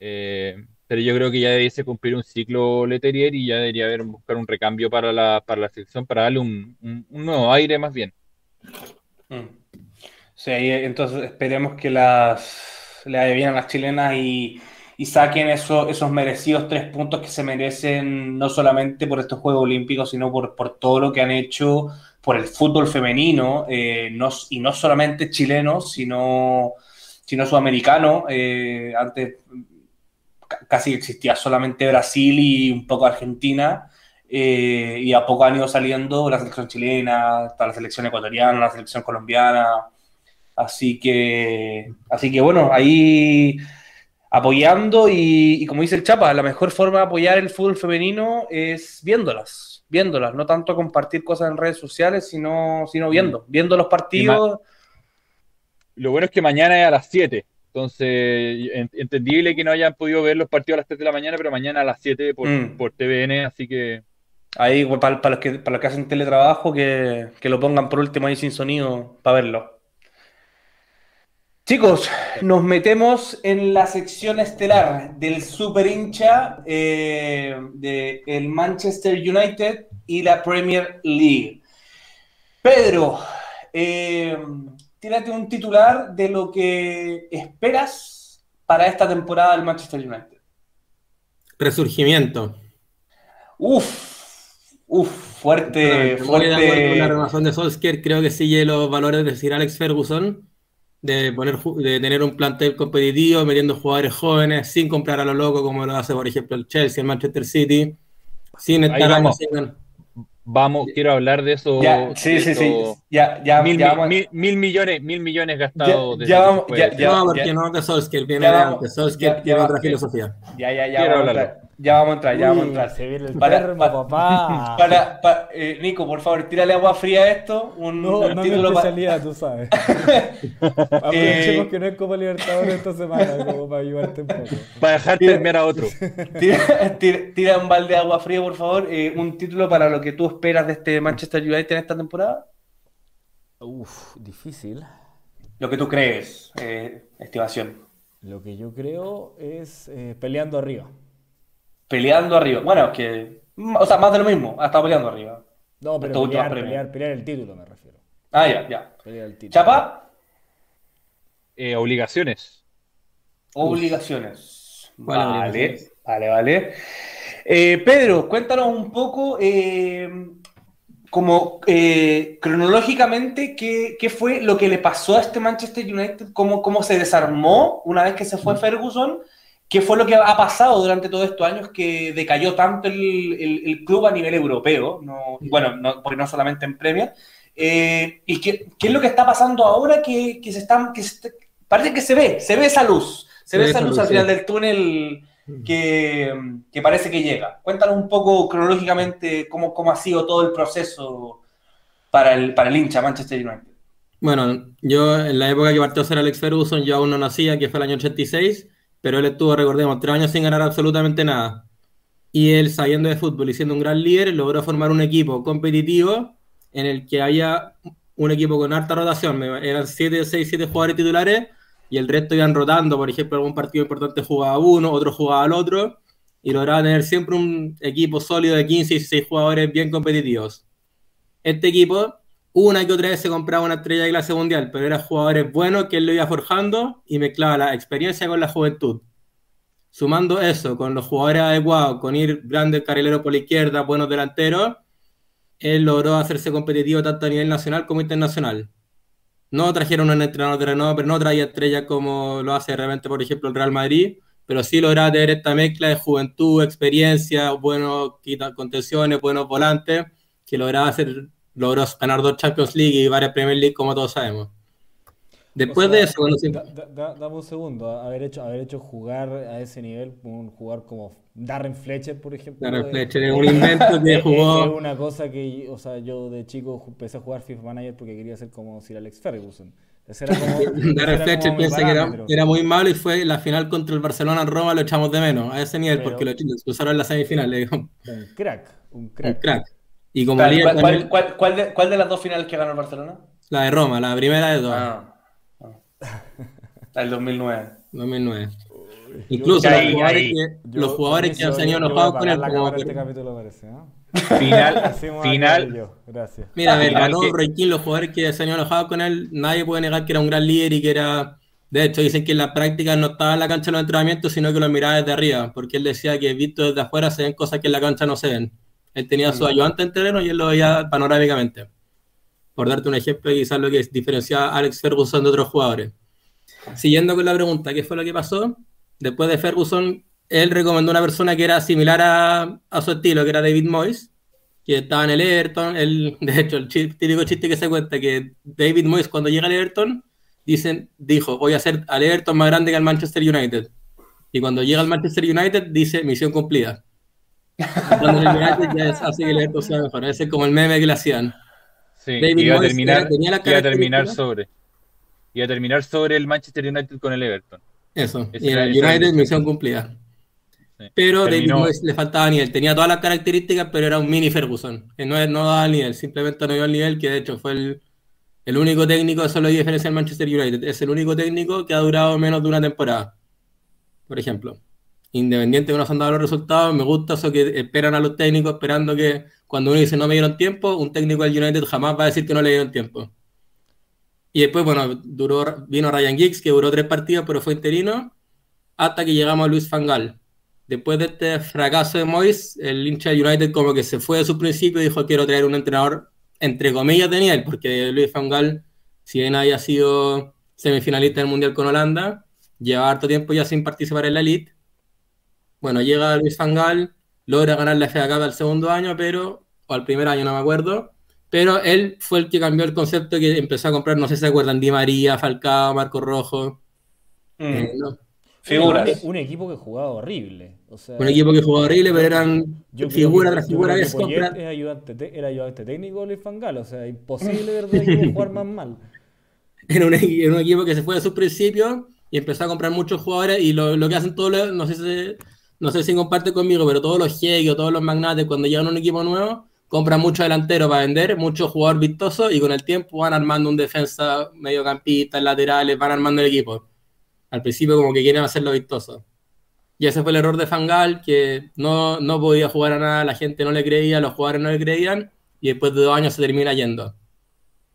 Eh, pero yo creo que ya debiese cumplir un ciclo Leterier y ya debería haber buscar un recambio para la, para la selección para darle un, nuevo aire más bien. Mm. Sí, entonces esperemos que las le vaya bien a las chilenas y, saquen esos merecidos tres puntos que se merecen no solamente por estos Juegos Olímpicos, sino por, todo lo que han hecho por el fútbol femenino, eh, no, y no solamente chilenos, sino, sino sudamericano. Eh, antes casi existía solamente Brasil y un poco Argentina, eh, y a poco han ido saliendo la selección chilena, la selección ecuatoriana, la selección colombiana, así que, así que bueno, ahí apoyando y, como dice el Chapa, la mejor forma de apoyar el fútbol femenino es viéndolas, viéndolas, no tanto compartir cosas en redes sociales, sino, sino viendo, viendo los partidos. Lo bueno es que mañana es a las 7. Entonces, entendible que no hayan podido ver los partidos a las 3 de la mañana, pero mañana a las 7 por, mm. por TVN, así que... Ahí, para, los que, para los que hacen teletrabajo, que, que lo pongan por último ahí sin sonido para verlo. Chicos, nos metemos en la sección estelar del super hincha eh, del Manchester United y la Premier League. Pedro, eh, tírate un titular de lo que esperas para esta temporada del Manchester United. Resurgimiento. Uf, uf, fuerte, fuerte. La renovación de Solskjaer creo que sigue los valores de Sir Alex Ferguson, de, poner, de tener un plantel competitivo, metiendo jugadores jóvenes, sin comprar a lo loco como lo hace, por ejemplo, el Chelsea, el Manchester City, sin estar Vamos, quiero hablar de eso. sí, sí, sí. Ya, ya, mil, mil, millones, mil millones gastados. Ya, vamos, ya, ya, no, porque no de Solskjaer, viene de antes. Solskjaer tiene otra filosofía. Ya, ya, ya. Quiero hablar ya vamos a entrar, ya vamos a entrar. Se viene el para, papá. <laughs> Para, para, eh, Nico, por favor, tírale agua fría a esto. Un, no, un no título para... tú sabes. <laughs> Aprovechemos eh, que no es como Libertadores esta semana, como para ayudarte un poco. Para dejarte terminar a otro. <laughs> Tira, tira, un balde de agua fría, por favor. Eh, un título para lo que tú esperas de este Manchester United en esta temporada. Uf, difícil. Lo que tú crees, eh, estimación. Lo que yo creo es eh, peleando arriba peleando arriba. Bueno, que. O sea, más de lo mismo, ha estado peleando arriba. No, pero pelear, pelear, pelear, el título me refiero. Ah, ya, ya. ¿Chapa? Eh, obligaciones. Obligaciones. Vale, vale, vale. Eh, Pedro, cuéntanos un poco, eh, como cronológicamente, ¿qué, ¿qué, fue lo que le pasó a este Manchester United, cómo, cómo se desarmó una vez que se fue Ferguson ¿Qué fue lo que ha pasado durante todos estos años que decayó tanto el, club a nivel europeo? No, bueno, no, porque no solamente en Premier. Eh, ¿Y qué, qué, es lo que está pasando ahora que, se están... Que parece que se ve, se ve esa luz. Se ve esa luz al final del túnel que, parece que llega. Cuéntanos un poco cronológicamente cómo, cómo ha sido todo el proceso para el, para el hincha Manchester United. Bueno, yo en la época que partió a ser Alex Ferguson, yo aún no nacía, que fue el año 86, pero él estuvo, recordemos, tres años sin ganar absolutamente nada. Y él, sabiendo de fútbol y siendo un gran líder, logró formar un equipo competitivo en el que había un equipo con alta rotación. Eran 7, 6, 7 jugadores titulares y el resto iban rotando. Por ejemplo, algún partido importante jugaba uno, otro jugaba al otro y lograba tener siempre un equipo sólido de 15 y 16 jugadores bien competitivos. Este equipo una que otra vez se compraba una estrella de clase mundial, pero eran jugadores buenos que él lo iba forjando y mezclaba la experiencia con la juventud. Sumando eso con los jugadores adecuados, con ir grandes carrileros por la izquierda, buenos delanteros, él logró hacerse competitivo tanto a nivel nacional como internacional. No trajeron un entrenador de renombre, no traía estrellas como lo hace realmente, por ejemplo, el Real Madrid, pero sí lograba tener esta mezcla de juventud, experiencia, buenos contenciones, buenos volantes, que lograba hacer logró ganar dos Champions League y varias Premier League, como todos sabemos. Después de eso, dame un segundo, haber hecho, haber hecho jugar a ese nivel, un jugador como Darren Fletcher, por ejemplo. Darren Fletcher es un invento que <laughs> jugó. Es una cosa que, o sea, yo de chico empecé a jugar FIFA Manager porque quería ser como Sir Alex Ferguson. <laughs> Darren Fletcher piensa que era, muy malo y fue la final contra el Barcelona en Roma, lo echamos de menos a ese nivel porque lo usaron en la semifinal. Un crack, un crack. Un crack. Y como ¿Cuál, cuál, de, ¿Cuál, de, las dos finales que ganó el Barcelona? La de Roma, la primera de todas. Ah, La del 2009. 2009. Incluso los jugadores, que, los jugadores que han tenido enojados con él. Como... Este capítulo parece, Final, <laughs> final. Gracias. Mira, a ver, ganó que... los jugadores que se han enojado con él, nadie puede negar que era un gran líder y que era. De hecho, dicen que en la práctica no estaba en la cancha de los entrenamientos, sino que lo miraba desde arriba, porque él decía que visto desde afuera se ven cosas que en la cancha no se ven. Él tenía su ayudante en terreno y él lo veía panorámicamente. Por darte un ejemplo, quizás lo que diferenciaba a Alex Ferguson de otros jugadores. Siguiendo con la pregunta, ¿qué fue lo que pasó? Después de Ferguson, él recomendó una persona que era similar a, a su estilo, que era David Moyes, que estaba en el Everton. Él, <laughs> de hecho, el típico chiste que se cuenta que David Moyes, cuando llega al Everton, dicen, dijo: Voy a hacer al Everton más grande que al Manchester United. Y cuando llega al Manchester United, dice: Misión cumplida así que sea mejor. Ese es como el meme que le hacían. Sí, iba a terminar, iba a terminar sobre. Iba a terminar sobre el Manchester United con el Everton. Eso. y el United misión cumplida. Pero David Moyes le faltaba nivel. Tenía todas las características, pero era un mini Ferguson. Que no, no daba nivel. Simplemente no dio el nivel, que de hecho fue el, el único técnico, solo hay diferencia en Manchester United. Es el único técnico que ha durado menos de una temporada. Por ejemplo independiente de se han dado los resultados, me gusta eso que esperan a los técnicos esperando que cuando uno dice no me dieron tiempo, un técnico del United jamás va a decir que no le dieron tiempo. Y después, bueno, duró, vino Ryan Giggs, que duró tres partidos, pero fue interino, hasta que llegamos a Luis Fangal. Después de este fracaso de Moyes, el hincha del United como que se fue de su principio y dijo quiero traer un entrenador, entre comillas, de nivel, porque Luis Fangal, si bien había sido semifinalista del Mundial con Holanda, lleva harto tiempo ya sin participar en la Elite, bueno, llega Luis Fangal, logra ganar la FA Cup al segundo año, pero, o al primer año, no me acuerdo, pero él fue el que cambió el concepto que empezó a comprar, no sé si se acuerdan, Di María, Falcao, Marco Rojo. Mm. Eh, Figuras. Un, equipo que jugaba horrible. un equipo que jugaba horrible, pero eran figura tras figura. Era ayudante, era ayudante técnico Luis Fangal, o sea, imposible ver de equipo jugar más mal. <laughs> Era un, era un, equipo que se fue a sus principios y empezó a comprar muchos jugadores y lo, lo que hacen todos, no sé si no sé si comparte conmigo, pero todos los jeques todos los magnates, cuando llegan a un equipo nuevo, compran mucho delantero para vender, mucho jugador vistoso y con el tiempo van armando un defensa mediocampista, laterales, van armando el equipo. Al principio como que quieren hacerlo vistoso. Y ese fue el error de Fangal, que no, no podía jugar a nada, la gente no le creía, los jugadores no le creían, y después de dos años se termina yendo.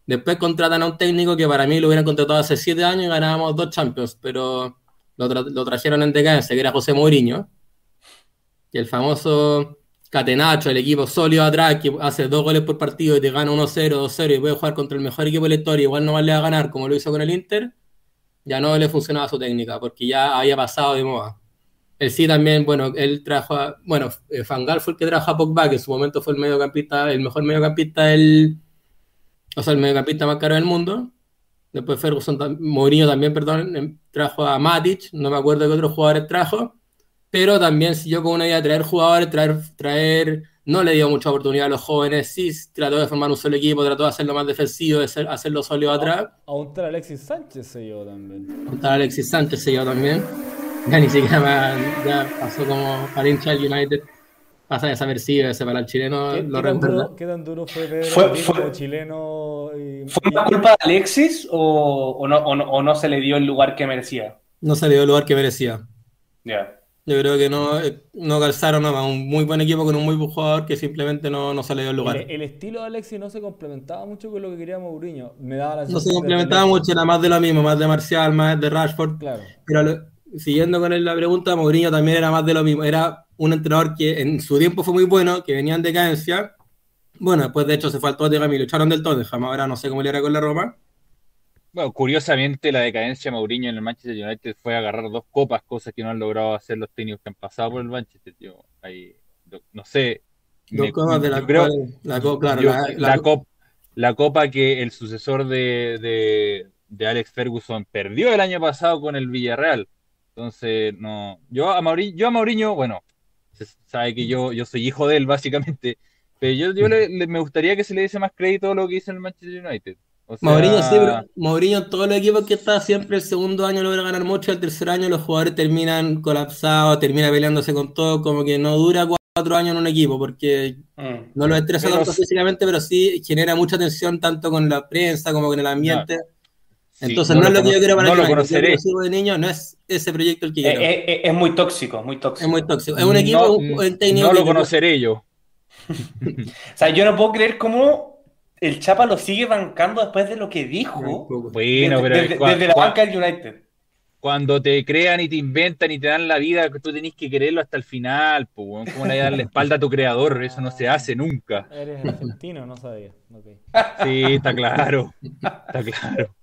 Después contratan a un técnico que para mí lo hubieran contratado hace siete años y ganábamos dos Champions, pero lo, lo trajeron en decadencia, que era José Mourinho el famoso catenacho, el equipo sólido atrás, que hace dos goles por partido y te gana 1-0, 2-0 y puede jugar contra el mejor equipo de la historia, igual no vale a ganar como lo hizo con el Inter, ya no le funcionaba su técnica, porque ya había pasado de moda. Él sí también, bueno, él trajo a, bueno, eh, Fangal fue el que trajo a Pogba, que en su momento fue el mediocampista, el mejor mediocampista del, o sea, el mediocampista más caro del mundo. Después Ferguson, Mourinho también, perdón, em, trajo a Matic, no me acuerdo qué otros jugadores trajo pero también si yo con una idea de traer jugadores, traer, traer, no le dio mucha oportunidad a los jóvenes, sí trató de formar un solo equipo, trató de hacerlo más defensivo, de hacerlo sólido atrás. Aún está Alexis Sánchez se llevó también. Aún está Alexis Sánchez se llevó también. Ya ni siquiera ya pasó como para hincha United pasa desapercibido ese para el chileno. ¿Qué, lo ¿qué, tan duro, ¿Qué tan duro fue Pedro fue, fue chileno? Y, ¿Fue la culpa de Alexis o, o, no, o, no, o, no, se le dio el lugar que merecía? No se le dio el lugar que merecía. Ya. Yeah. Yo creo que no, no calzaron nada un muy buen equipo con un muy buen jugador que simplemente no, no se le dio el lugar. El, el, estilo de Alexis no se complementaba mucho con lo que quería Mourinho. Me daba la no se complementaba mucho, era más de lo mismo, más de Marcial, más de Rashford. Claro. Pero lo, siguiendo con la pregunta, Mourinho también era más de lo mismo. Era un entrenador que en su tiempo fue muy bueno, que venía en decadencia. Bueno, después de hecho se fue al Tottenham y lo echaron del Tottenham. Ahora no sé cómo le era con la Roma. Bueno, curiosamente la decadencia de Mourinho en el Manchester United fue agarrar dos copas, cosas que no han logrado hacer los técnicos que han pasado por el Manchester. Yo, ahí, no sé. Dos copas de la, creo, la, claro, yo, la, la, cop, la, copa que el sucesor de, de, de Alex Ferguson perdió el año pasado con el Villarreal. Entonces, no. Yo a Mauriño, yo a Mauriño bueno, se sabe que yo, yo soy hijo de él, básicamente. Pero yo, yo le, le, me gustaría que se le diese más crédito a lo que hizo en el Manchester United. O sea... Mourinho, sí, pero Mourinho, todos los equipos que está siempre el segundo año logra ganar mucho, el tercer año los jugadores terminan colapsados, termina peleándose con todo, como que no dura cuatro años en un equipo, porque mm. no lo estresa tanto físicamente, pero sí genera mucha tensión tanto con la prensa como con el ambiente. Entonces sí, no, no, es lo que yo quiero para no el lo conoceré. de niño, no es ese proyecto el que quiero. Es, es, es, muy tóxico, muy tóxico. Es muy tóxico. Es un equipo, no, un técnico. No lo conoceré yo. <laughs> <laughs> o sea, yo no puedo creer cómo el Chapa lo sigue bancando después de lo que dijo. Bueno, desde, pero desde, desde la banca del United. Cuando te crean y te inventan y te dan la vida, tú tenés que quererlo hasta el final. Pues, ¿Cómo le vas a dar la espalda a tu creador? Eso no se hace nunca. Eres argentino, no sabía. Okay. <laughs> Sí, está claro. Está claro.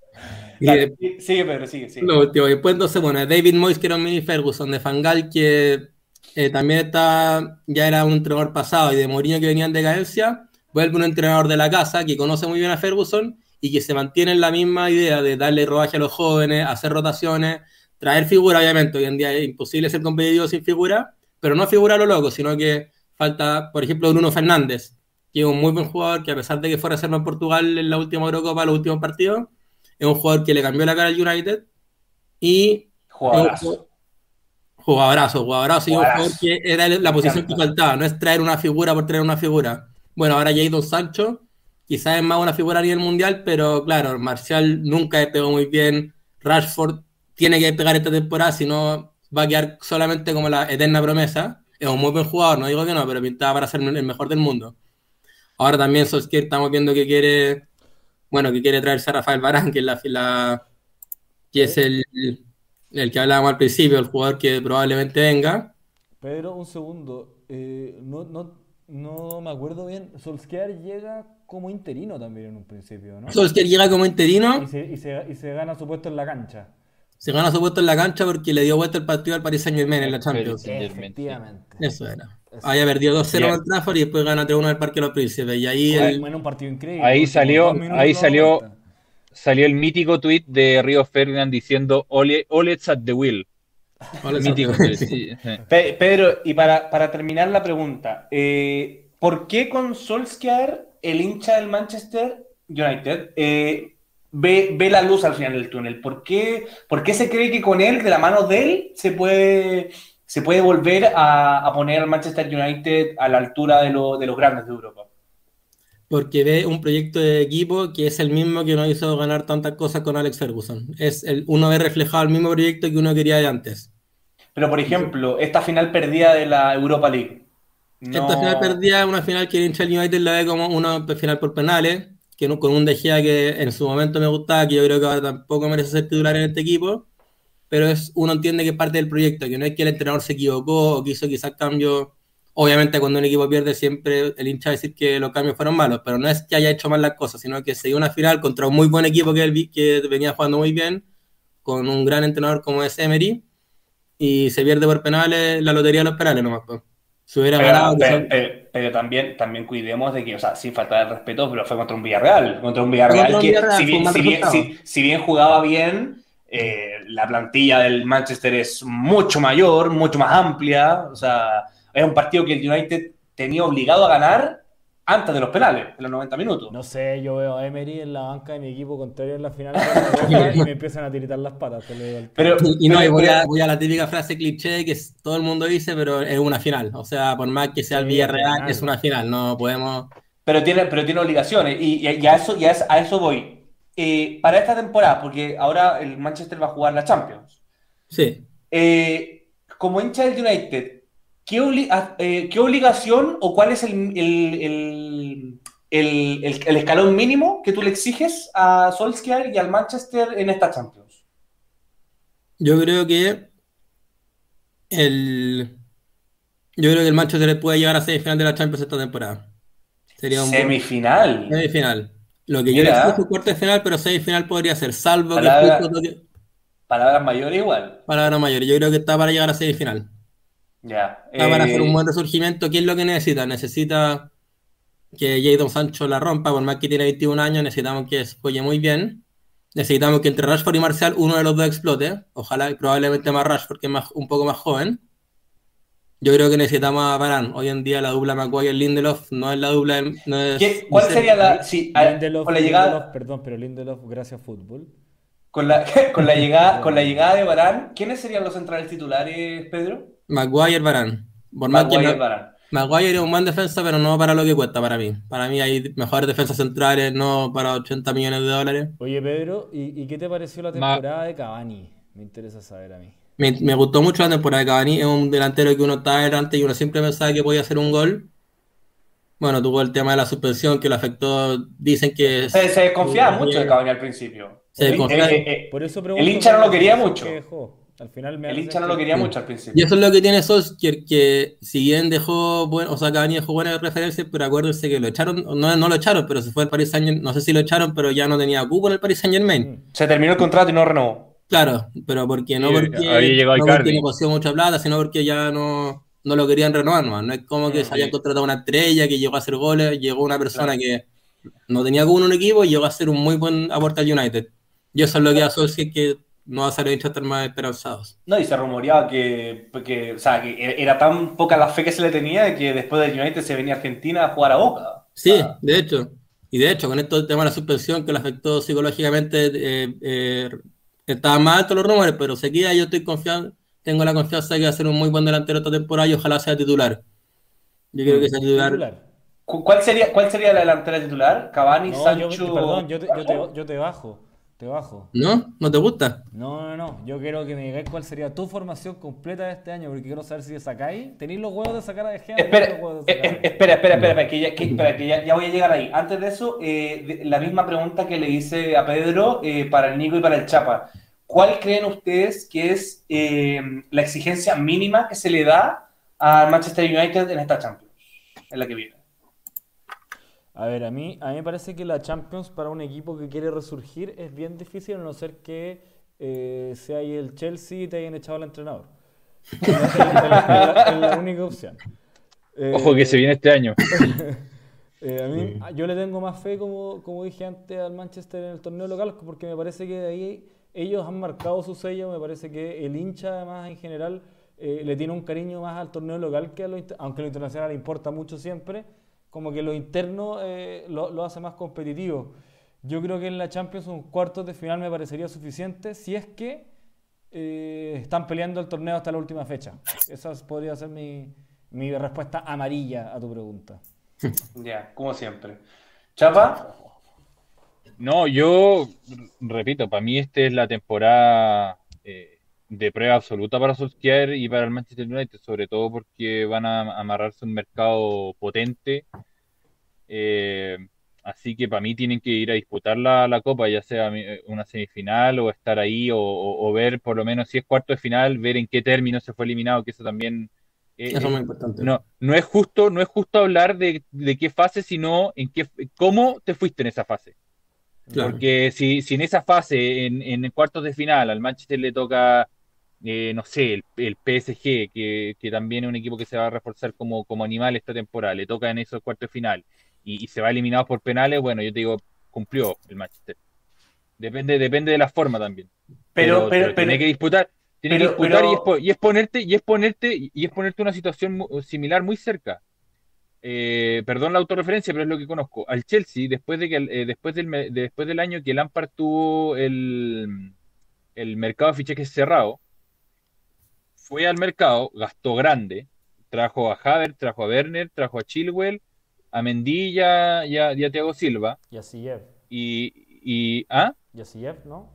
Y de, sigue, Pedro, sigue, sigue. Lo último, después entonces, bueno, David Moyes, que era un mini Ferguson, de Fangal, que eh, también está, ya era un entrenador pasado, y de Mourinho, que venía en decadencia, vuelve un entrenador de la casa, que conoce muy bien a Ferguson, y que se mantiene en la misma idea de darle rodaje a los jóvenes, hacer rotaciones, traer figura, obviamente, hoy en día es imposible ser competitivo sin figura, pero no figura a lo loco, sino que falta, por ejemplo, Bruno Fernández, que es un muy buen jugador, que a pesar de que fuera a serlo en Portugal en la última Eurocopa, los últimos partidos, es un jugador que le cambió la cara al United y jugadorazo. Jugadorazo, jugadorazo, y un jugador que era la posición que faltaba, no es traer una figura por traer una figura. Bueno, ahora Jadon Sancho, quizás es más una figura a nivel mundial, pero claro, Marcial nunca pegó muy bien, Rashford tiene que pegar esta temporada, si no va a quedar solamente como la eterna promesa. Es un muy buen jugador, no digo que no, pero pintaba para ser el mejor del mundo. Ahora también Solskjaer estamos viendo que quiere bueno, que quiere traerse a Rafael Barán, que es, la, la que es el, que hablábamos al principio, el jugador que probablemente venga. Pedro, un segundo. Eh, no, no, no me acuerdo bien. Solskjaer llega como interino también en un principio, ¿no? Solskjaer llega como interino. Y se, y se, y se gana su puesto en la cancha. Se gana su puesto en la cancha porque le dio vuelta el partido al Paris Saint Germain en la Champions. Efectivamente. Eso era. Había perdido 2-0 al Trafford y después gana 3-1 el Parque de los Príncipes. Y ahí, el... bueno, un partido increíble. ahí salió, ahí salió, salió el mítico tweet de Río Ferdinand diciendo Ole, Let's at the mítico sí. Pedro, y para, para terminar la pregunta, eh, ¿por qué con Solskjaer el hincha del Manchester United eh, ve, ve, la luz al final del túnel? ¿Por qué, ¿Por qué se cree que con él, de la mano de él, se puede se puede volver a, a poner al Manchester United a la altura de, lo, de, los grandes de Europa. Porque ve un proyecto de equipo que es el mismo que nos hizo ganar tantas cosas con Alex Ferguson. Es el, uno ve reflejado el mismo proyecto que uno quería de antes. Pero, por ejemplo, esta final perdida de la Europa League. No... Esta final perdida es una final que hincha el United la ve como una final por penales, que no, con un De Gea que en su momento me gustaba, que yo creo que ahora tampoco merece ser titular en este equipo pero es, uno entiende que es parte del proyecto, que no es que el entrenador se equivocó o quiso quizás cambio. Obviamente cuando un equipo pierde siempre el hincha va a decir que los cambios fueron malos, pero no es que haya hecho mal las cosas, sino que se dio una final contra un muy buen equipo que, que venía jugando muy bien, con un gran entrenador como es Emery, y se pierde por penales la lotería de los penales nomás. Pues. Se hubiera pero, ganado. Pero, son... pero, pero, también, también cuidemos de que, o sea, sin faltar de respeto, pero fue contra un Villarreal, contra un Villarreal, contra un Villarreal que si, bien, si, bien, si, si bien jugaba bien eh, la plantilla del Manchester es mucho mayor, mucho más amplia. O sea, es un partido que el United tenía obligado a ganar antes de los penales, en los 90 minutos. No sé, yo veo a Emery en la banca de mi equipo contrario en la final y me <laughs> empiezan a tiritar las patas. Pero, y no, voy, a, voy, a, la típica frase cliché que todo el mundo dice, pero es una final. O sea, por más que sea el Villarreal, es una final, no podemos... Pero tiene, pero tiene obligaciones y, a, eso, ya a eso voy. Eh, para esta temporada, porque ahora el Manchester va a jugar la Champions. Sí. Eh, como hincha del United, ¿qué, eh, ¿qué, obligación o cuál es el, el, el, el, escalón mínimo que tú le exiges a Solskjaer y al Manchester en esta Champions? Yo creo que el yo creo que el Manchester puede llegar a semifinal de la Champions esta temporada. Sería un semifinal. Semifinal. Lo que yo le es un cuarto de final, pero semifinal podría ser, salvo que. Palabras mayores igual. Palabras mayores. Yo creo que está para llegar a semifinal. Ya. Está para hacer un eh, buen resurgimiento. ¿Qué es lo que necesita? Necesita que Jadon Sancho la rompa, por más que tiene 21 años, necesitamos que se juegue muy bien. Necesitamos que entre Rashford y Marcial uno de los dos explote. Ojalá y probablemente más Rashford, que es más, un poco más joven. Yo creo que necesitamos a Varane. Hoy en día la dupla Maguire-Lindelof no es la dupla. No es, ¿Cuál sería la. Sí, Lindelof, con la llegada. perdón, pero Lindelof, gracias fútbol. Con la, <laughs> con la, llegada, con la llegada de Varane, ¿quiénes serían los centrales titulares, Pedro? Maguire, Varane. Maguire, Varane. Maguire es un buen defensa, pero no para lo que cuesta para mí. Para mí hay mejores defensas centrales, no para 80 millones de dólares. Oye, Pedro, ¿y, y qué te pareció la temporada de Cavani? Me interesa saber a mí. Me, gustó mucho la temporada de Cavani, es un delantero que uno está delante y uno siempre pensaba que podía hacer un gol. Bueno, tuvo el tema de la suspensión que lo afectó, dicen que... Se, se desconfiaba mucho de Cavani al principio. Se el, Por eso el hincha no lo quería mucho. Al final el hincha no lo quería mucho al principio. Y eso es lo que tiene Solskjaer, que si bien dejó, bueno, o sea, Cavani dejó buenas referencias, pero acuérdense que lo echaron, no, no lo echaron, pero se fue al Paris Saint Germain, no sé si lo echaron, pero ya no tenía cupo en el Paris Saint Germain. Se terminó el contrato y no renovó. Claro, pero porque no porque, no porque negoció mucha plata, sino porque ya no, no lo querían renovar, no, no es como que se habían contratado una estrella que llegó a hacer goles, llegó una persona que no tenía como un equipo y llegó a ser un muy buen aporte al United. Y eso es lo que hace es que no va a salir estar más esperanzados. No, y se rumoreaba que, que, o sea, que era tan poca la fe que se le tenía que después del United se venía a Argentina a jugar a Boca. Sí, de hecho. Y de hecho, con esto el tema de la suspensión que le afectó psicológicamente, eh, eh, Estaban más altos los rumores, pero seguía yo estoy confiando, tengo la confianza de que va a ser un muy buen delantero esta temporada y ojalá sea titular. Yo creo que sea titular. ¿Cuál sería, ¿Cuál sería la delantera titular? Cavani, Sancho. Yo, perdón, yo te, yo, te, yo te, bajo. Te bajo. ¿No? ¿No te gusta? No, no, no. Yo quiero que me digáis cuál sería tu formación completa de este año, porque quiero saber si sacáis. ¿Tenéis los huevos de sacar a De Gea? Espera, espera, espera, espera, espera, que, ya, que, espera, que ya, voy a llegar ahí. Antes de eso, eh, la misma pregunta que le hice a Pedro eh, para el Nico y para el Chapa. ¿Cuál creen ustedes que es eh, la exigencia mínima que se le da al Manchester United en esta Champions, en la que viene? A ver, a mí, a mí me parece que la Champions para un equipo que quiere resurgir es bien difícil, a no ser que eh, sea ahí el Chelsea y te hayan echado al entrenador. <laughs> Es la, única opción. Ojo que se viene este año. <laughs> Eh, a mí, yo le tengo más fe, como, como dije antes, al Manchester en el torneo local, porque me parece que de ahí ellos han marcado su sello, me parece que el hincha además en general eh, le tiene un cariño más al torneo local que a lo aunque lo internacional le importa mucho siempre, como que lo interno eh, lo, hace más competitivo. Yo creo que en la Champions un cuarto de final me parecería suficiente si es que eh, están peleando el torneo hasta la última fecha. Esa podría ser mi, mi respuesta amarilla a tu pregunta. <laughs> Ya, como siempre. Chapa. No, yo repito, para mí esta es la temporada eh, de prueba absoluta para Solskjaer y para el Manchester United, sobre todo porque van a amarrarse un mercado potente. Eh, así que para mí tienen que ir a disputar la, Copa, ya sea una semifinal o estar ahí o, ver por lo menos si es cuarto de final, ver en qué término se fue eliminado, que eso también eh, eso es muy importante. No, no es justo, no es justo hablar de, de, qué fase, sino en qué, cómo te fuiste en esa fase. Porque si, si, en esa fase, en, en cuartos de final, al Manchester le toca, eh, no sé, el, el PSG, que, que, también es un equipo que se va a reforzar como, como animal esta temporada, le toca en esos cuartos de final y, se va eliminado por penales, bueno, yo te digo, cumplió el Manchester. Depende, depende de la forma también. Pero, pero, tiene que disputar, tiene que disputar y, es, ponerte, y es ponerte, y es ponerte una situación similar muy cerca. Eh, perdón la autorreferencia, pero es lo que conozco. Al Chelsea, después de que eh, después del después del año que Lampard tuvo el, el mercado de fichajes cerrado, fue al mercado, gastó grande, trajo a Haver, trajo a Werner, trajo a Chilwell, a Mendilla y a, Thiago Silva. Y a Siev. Y, y, ¿ah? Y a Siev, ¿no?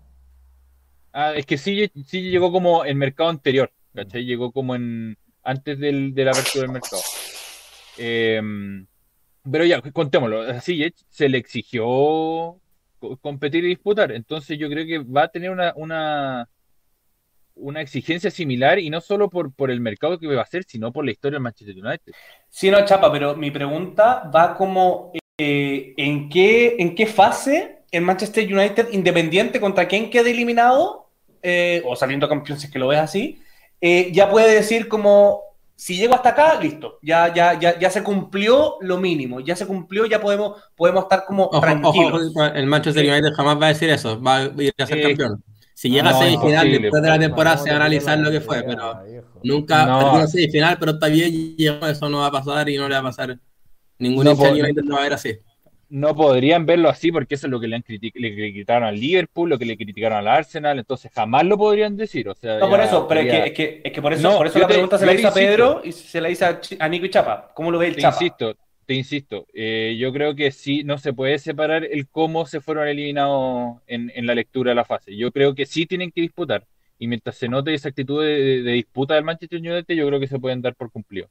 Ah, es que sí, sí llegó como el mercado anterior, ¿cachai? Llegó como en antes del, de la apertura del mercado. Em, pero ya, contémoslo, así se le exigió competir y disputar, entonces yo creo que va a tener una, una una exigencia similar y no solo por, por el mercado que va a ser, sino por la historia del Manchester United. Sí, no, Chapa, pero mi pregunta va como eh, ¿en, qué, ¿en qué fase el Manchester United, independiente contra quién quede eliminado, eh, o saliendo campeón si es que lo ves así, eh, ya puede decir como, si llego hasta acá, listo, ya, ya, ya, ya se cumplió lo mínimo, ya se cumplió, ya podemos, podemos estar como tranquilos. el Manchester United jamás va a decir eso, va a ir a ser campeón. Si llega a semifinal después de la temporada se va a analizar lo que fue, pero nunca no. a semifinal, pero está bien, eso no va a pasar y no le va a pasar ningún no, no va a ver así. No podrían verlo así porque eso es lo que le, han le criticaron al Liverpool, lo que le criticaron al Arsenal, entonces jamás lo podrían decir. O sea, no, por eso, pero es, que, es, que, es que por eso, por eso la pregunta se la hizo a Pedro y se la hizo a, Nico y Chapa. ¿Cómo lo ve el Chapa? Insisto, te insisto, eh, yo creo que sí, no se puede separar el cómo se fueron eliminados en, la lectura de la fase. Yo creo que sí tienen que disputar. Y mientras se note esa actitud de, disputa del Manchester United, yo creo que se pueden dar por cumplido.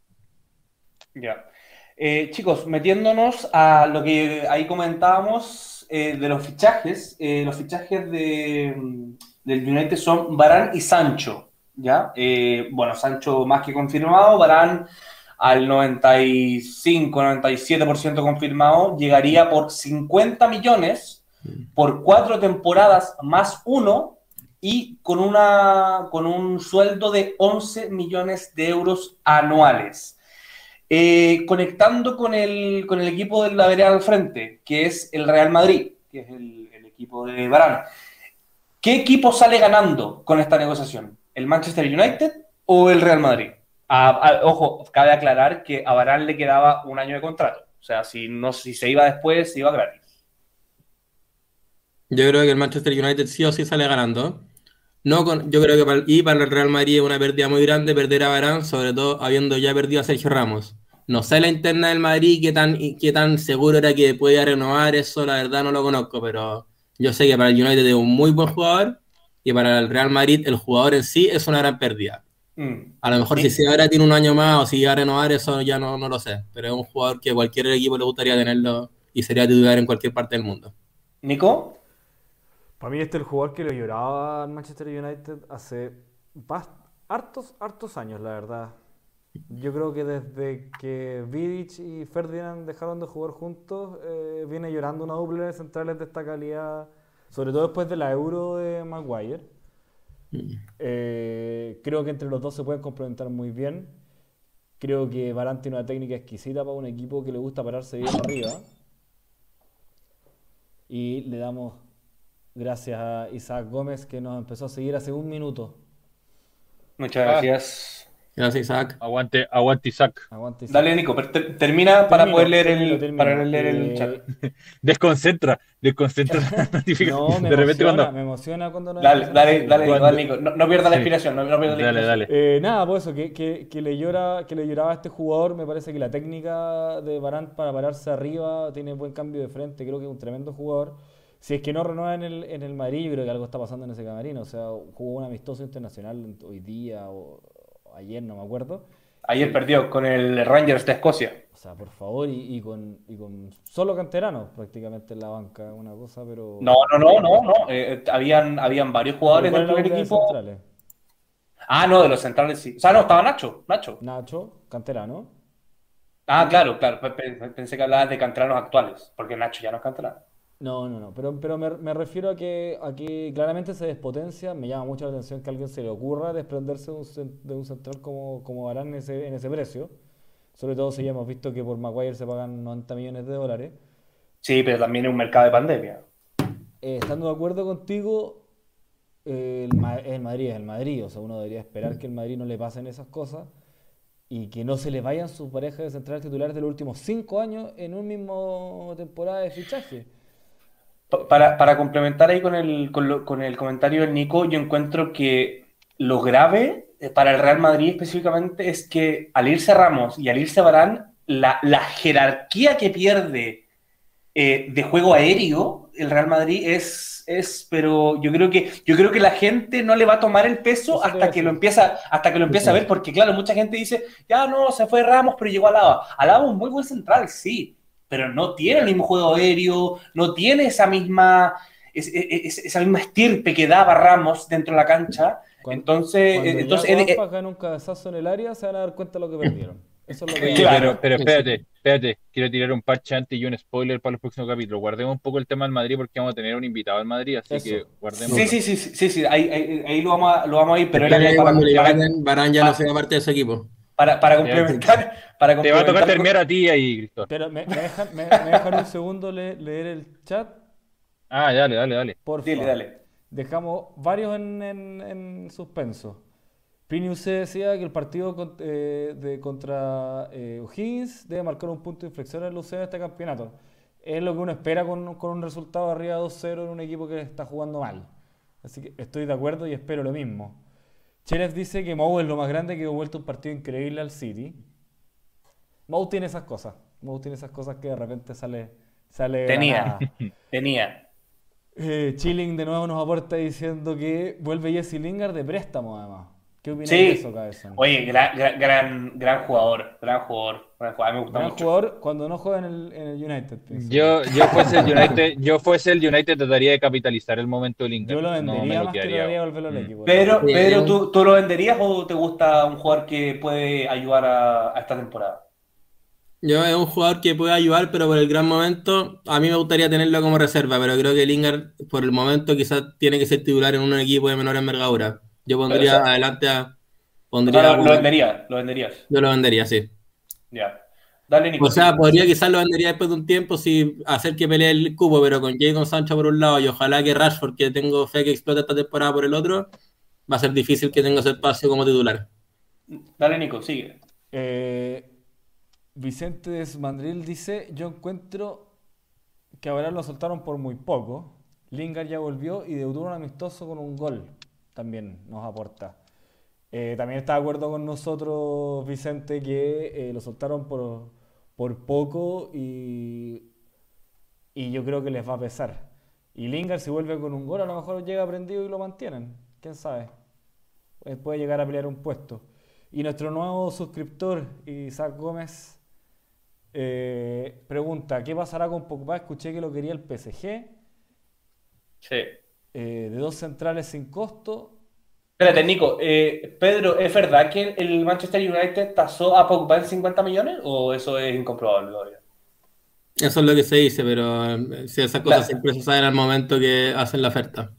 Ya. Eh, chicos, metiéndonos a lo que ahí comentábamos eh, de los fichajes, los fichajes de, del United son Barán y Sancho. ¿ya? bueno, Sancho más que confirmado, Barán al 95, 97% confirmado, llegaría por 50 millones por cuatro temporadas más uno y con, una, con un sueldo de 11 millones de euros anuales. Eh, conectando con el, con el equipo de la al frente, que es el Real Madrid, que es el, el equipo de Barán. ¿Qué equipo sale ganando con esta negociación? ¿El Manchester United o el Real Madrid? Ojo, cabe aclarar que a Barán le quedaba un año de contrato. O sea, si, no, si se iba después, se iba gratis. Yo creo que el Manchester United sí o sí sale ganando. No yo creo que para, y para el Real Madrid es una pérdida muy grande perder a Barán, sobre todo habiendo ya perdido a Sergio Ramos. No sé la interna del Madrid qué tan, qué tan seguro era que podía renovar, eso la verdad no lo conozco, pero yo sé que para el United es un muy buen jugador y para el Real Madrid el jugador en sí es una gran pérdida. Mm. A lo mejor si ahora tiene un año más o si va a renovar, eso ya no, no lo sé. Pero es un jugador que cualquier equipo le gustaría tenerlo y sería titular en cualquier parte del mundo. ¿Nico? Para mí este es el jugador que lo lloraba al Manchester United hace hartos, hartos años, la verdad. Yo creo que desde que Vidic y Ferdinand dejaron de jugar juntos, eh, viene llorando una dupla de centrales de esta calidad, sobre todo después de la Euro de Maguire. Eh, creo que entre los dos se pueden complementar muy bien. Creo que Barán tiene una técnica exquisita para un equipo que le gusta pararse bien arriba. Y le damos gracias a Isaac Gómez que nos empezó a seguir hace un minuto. Muchas gracias. Gracias, Isaac. Aguante, aguante Isaac. Dale, Nico, termina para poder leer el, para leer el chat. <laughs> Desconcentra, desconcentra <laughs> no, me, de repente emociona, cuando... me emociona cuando no Dale, dale, dale, Nico. No, pierdas la inspiración, no, pierdas la inspiración. Dale, dale. nada, pues eso, que, que, que, le llora, que le lloraba a este jugador, me parece que la técnica de Barán para pararse arriba tiene buen cambio de frente, creo que es un tremendo jugador. Si es que no renueva en el, en el Madrid, yo creo que algo está pasando en ese camarino. O sea, jugó un amistoso internacional hoy día o ayer, no me acuerdo. Ayer perdió con el Rangers de Escocia. O sea, por favor, y, con, solo canteranos prácticamente en la banca, una cosa, pero... No, no, no, no, no. Eh, eh, habían, habían varios jugadores del primer equipo. ah, no, de los centrales sí. O sea, no, estaba Nacho, Nacho. Nacho, canterano. Ah, claro, claro. Pensé que hablabas de canteranos actuales, porque Nacho ya no es canterano. No, no, no, pero, pero me, refiero a que, aquí claramente se despotencia, me llama mucho la atención que a alguien se le ocurra desprenderse de un, central como, como Barán en ese, en ese precio, sobre todo si ya hemos visto que por Maguire se pagan 90 millones de dólares. Sí, pero también es un mercado de pandemia. Eh, estando de acuerdo contigo, el, Madrid es el Madrid, o sea, uno debería esperar que el Madrid no le pasen esas cosas y que no se le vayan sus parejas de centrales titulares de los últimos cinco años en un mismo temporada de fichaje. Para, complementar ahí con el, con, el comentario del Nico, yo encuentro que lo grave eh, para el Real Madrid específicamente es que al irse Ramos y al irse Barán, la, la jerarquía que pierde eh, de juego aéreo el Real Madrid es, es, pero yo creo que yo creo que la gente no le va a tomar el peso hasta que lo empieza hasta que lo empieza a ver, porque claro, mucha gente dice, ya no, se fue Ramos, pero llegó a Alaba. Alaba un muy buen central, sí, pero no tiene el mismo juego aéreo, no tiene esa misma, esa misma estirpe que daba Ramos dentro de la cancha. entonces, entonces un cabezazo en el área, se van a dar cuenta de lo que perdieron. Eso es lo que claro, pero, espérate, espérate, quiero tirar un parche antes y un spoiler para los próximos capítulos. Guardemos un poco el tema del Madrid porque vamos a tener un invitado al Madrid, así que guardemos. Sí, sí, sí, sí, sí, ahí, ahí, lo, vamos a, lo vamos a ir, pero cuando Barán ya no sea parte de ese equipo. Para, para complementar, para Te va a tocar terminar a ti ahí, Cristóbal. Pero me, me, dejan, me, dejan, un segundo leer el chat. Ah, dale, dale, dale. Por favor. dale. Dejamos varios en, en, en suspenso. Pini usted decía que el partido eh, de, contra eh, O'Higgins debe marcar un punto de inflexión en el UCE de este campeonato. Es lo que uno espera con, con un resultado arriba 2-0 en un equipo que está jugando mal. Así que estoy de acuerdo y espero lo mismo. Cherez dice que Mou es lo más grande que ha vuelto un partido increíble al City. Mou tiene esas cosas. Mou tiene esas cosas que de repente sale. sale tenía, <laughs> tenía. Eh, Chilling de nuevo nos aporta diciendo que vuelve Jesse Lingard de préstamo además. ¿Qué opinas de eso, Cabezón? Oye, gran, gran, gran jugador, gran jugador. Gran jugador, me gusta gran jugador cuando no juega en el, en el United. Yo, yo, fuese el <laughs> United, yo fuese el United, trataría de capitalizar el momento del Inter. Yo lo vendería más que lo volverlo al mm. equipo. Pero, pero ¿tú, ¿tú, lo venderías o te gusta un jugador que puede ayudar a, a esta temporada? Yo es un jugador que puede ayudar, pero por el gran momento, a mí me gustaría tenerlo como reserva, pero creo que Lingard, por el momento, quizás tiene que ser titular en un equipo de menor envergadura. Yo pondría adelante a. Pondría lo, vendería, lo venderías. Yo lo vendería, sí. Ya. Dale, Nico. O sea, podría quizás lo vendería después de un tiempo si hacer que pelee el cubo, pero con Jay con Sancho por un lado y ojalá que Rashford, que tengo fe que explote esta temporada por el otro, va a ser difícil que tenga ese espacio como titular. Dale, Nico, sigue. Eh, Vicente Desmandril dice: Yo encuentro que ahora lo soltaron por muy poco. Lingard ya volvió y debutó un amistoso con un gol también nos aporta. Eh, también está de acuerdo con nosotros, Vicente, que eh, lo soltaron por, por poco y, y yo creo que les va a pesar. Y Lingard, si vuelve con un gol, a lo mejor llega prendido y lo mantienen. ¿Quién sabe? Eh, puede llegar a pelear un puesto. Y nuestro nuevo suscriptor, Isaac Gómez, pregunta, ¿qué pasará con Pogba? Escuché que lo quería el PSG. Sí. Eh, de dos centrales sin costo. Espérate, Nico, eh, Pedro, ¿es verdad que el Manchester United tasó a Pogba en 50 millones o eso es incomprobable todavía? Eso es lo que se dice, pero eh, si esas cosas siempre se saben al momento que hacen la oferta.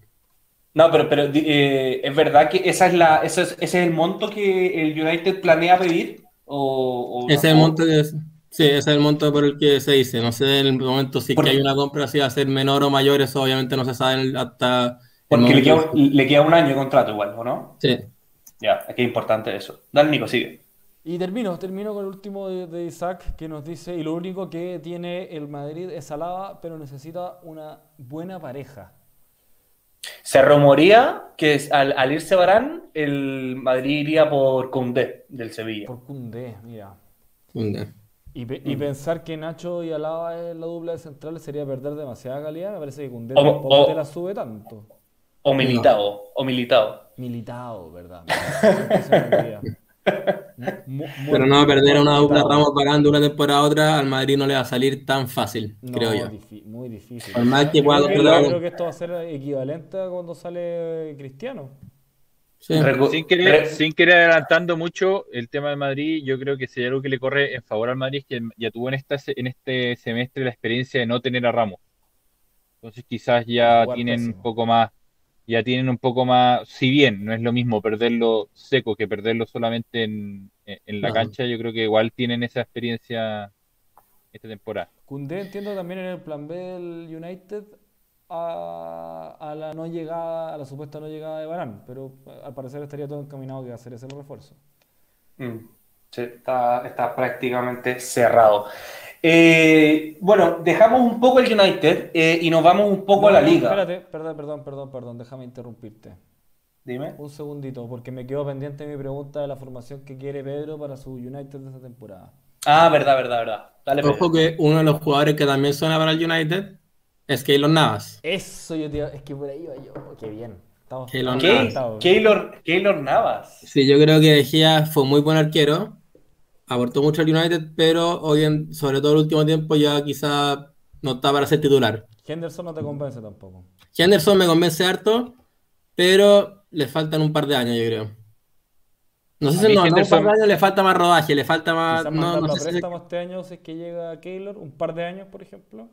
No, pero, pero es verdad que esa es la, ese, es, el monto que el United planea pedir. O, ese es el monto que Sí, ese es el monto por el que se dice. No sé en el momento si que hay una compra, si va a ser menor o mayor, eso obviamente no se sabe hasta. Porque le queda, le queda, un año de contrato igual, ¿o no? Sí. Ya, aquí es importante eso. Dale, Nico, sigue. Y termino, termino con el último de, Isaac que nos dice, y lo único que tiene el Madrid es Alaba, pero necesita una buena pareja. Se rumoría que al, al irse Barán, el Madrid iría por Cundé del Sevilla. Por Cundé, mira. Cundé. Y, y mm. pensar que Nacho y Alaba es la dupla de centrales sería perder demasiada calidad. Me parece que Cundé tampoco te la sube tanto. O militado, o militado. Militado, ¿verdad? <laughs> Pero no va a perder a una dupla Ramos pagando una temporada a otra, al Madrid no le va a salir tan fácil, creo yo. muy difícil. que pueda yo creo que esto va a ser equivalente a cuando sale Cristiano. Sin, querer, sin querer adelantando mucho el tema de Madrid, yo creo que si hay algo que le corre en favor al Madrid es que ya tuvo en, esta, en este semestre la experiencia de no tener a Ramos. Entonces quizás ya tienen un poco más, ya tienen un poco más, si bien no es lo mismo perderlo seco que perderlo solamente en, la cancha, yo creo que igual tienen esa experiencia esta temporada. Cundé entiendo también en el plan B del United a, la no llegada, a la supuesta no llegada de Barán, pero al parecer estaría todo encaminado que hacer ese refuerzo. Mm, sí, está, prácticamente cerrado. Eh, bueno, dejamos un poco el United eh, y nos vamos un poco a la liga. Espérate, perdón, perdón, perdón, perdón, déjame interrumpirte. Dime. Un segundito, porque me quedo pendiente mi pregunta de la formación que quiere Pedro para su United de esta temporada. Ah, verdad, verdad, verdad. Dale, Ojo que uno de los jugadores que también suena para el United es Keylor Navas. Eso yo te es que por ahí va yo. Qué bien. Estamos Keylor, Keylor, Navas. Sí, yo creo que Gea fue muy buen arquero. Aportó mucho al United, pero hoy en, sobre todo el último tiempo ya quizá no está para ser titular. Henderson no te convence tampoco. Henderson me convence harto, pero le faltan un par de años, yo creo. No sé si no, un par de años le falta más rodaje, le falta más. No, no sé si... este año si es que llega Keylor, un par de años, por ejemplo.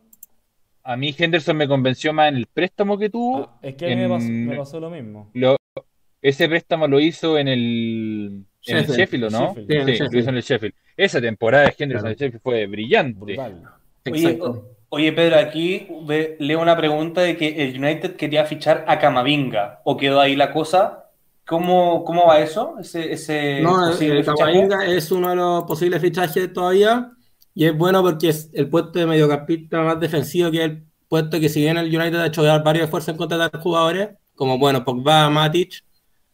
A mí Henderson me convenció más en el préstamo que tuvo. Ah, es que a mí me, pasó, lo mismo. ese préstamo lo hizo en el, en el Sheffield, ¿no? Sí, lo hizo en el Sheffield. Esa temporada de Henderson en el Sheffield fue brillante. Oye, oye, Pedro, aquí leo una pregunta de que el United quería fichar a Camavinga. ¿O quedó ahí la cosa? ¿Cómo, cómo va eso? Ese, ese no, Camavinga es uno de los posibles fichajes todavía y es bueno porque es el puesto de mediocampista más defensivo que el puesto que si bien el United ha hecho varios esfuerzos en contratar jugadores, como bueno, Pogba, Matic,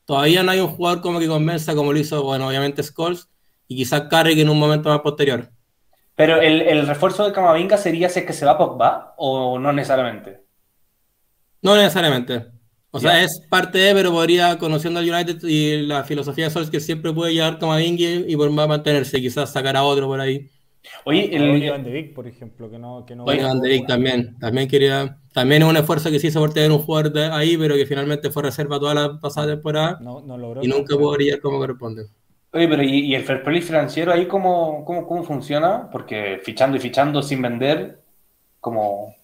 todavía no hay un jugador como que convenza como lo hizo, bueno, obviamente Scholes y quizás Carrick en un momento más posterior. Pero el, refuerzo de Camavinga sería si es que se va Pogba o no necesariamente. No necesariamente. O sea, es parte de, pero podría, conociendo al United y la filosofía de Sols, que siempre puede llevar Camavinga y por más mantenerse, quizás sacar a otro por ahí. Oye, el Van de Vic, por ejemplo, que no. Que no Van de Vic también. También quería. También es un esfuerzo que sí hizo por tener un jugador ahí, pero que finalmente fue reserva toda la pasada temporada. No, no logró. Y nunca pudo brillar como corresponde. Oye, pero ¿y, el fair play financiero ahí cómo, cómo, cómo funciona? Porque fichando y fichando sin vender, como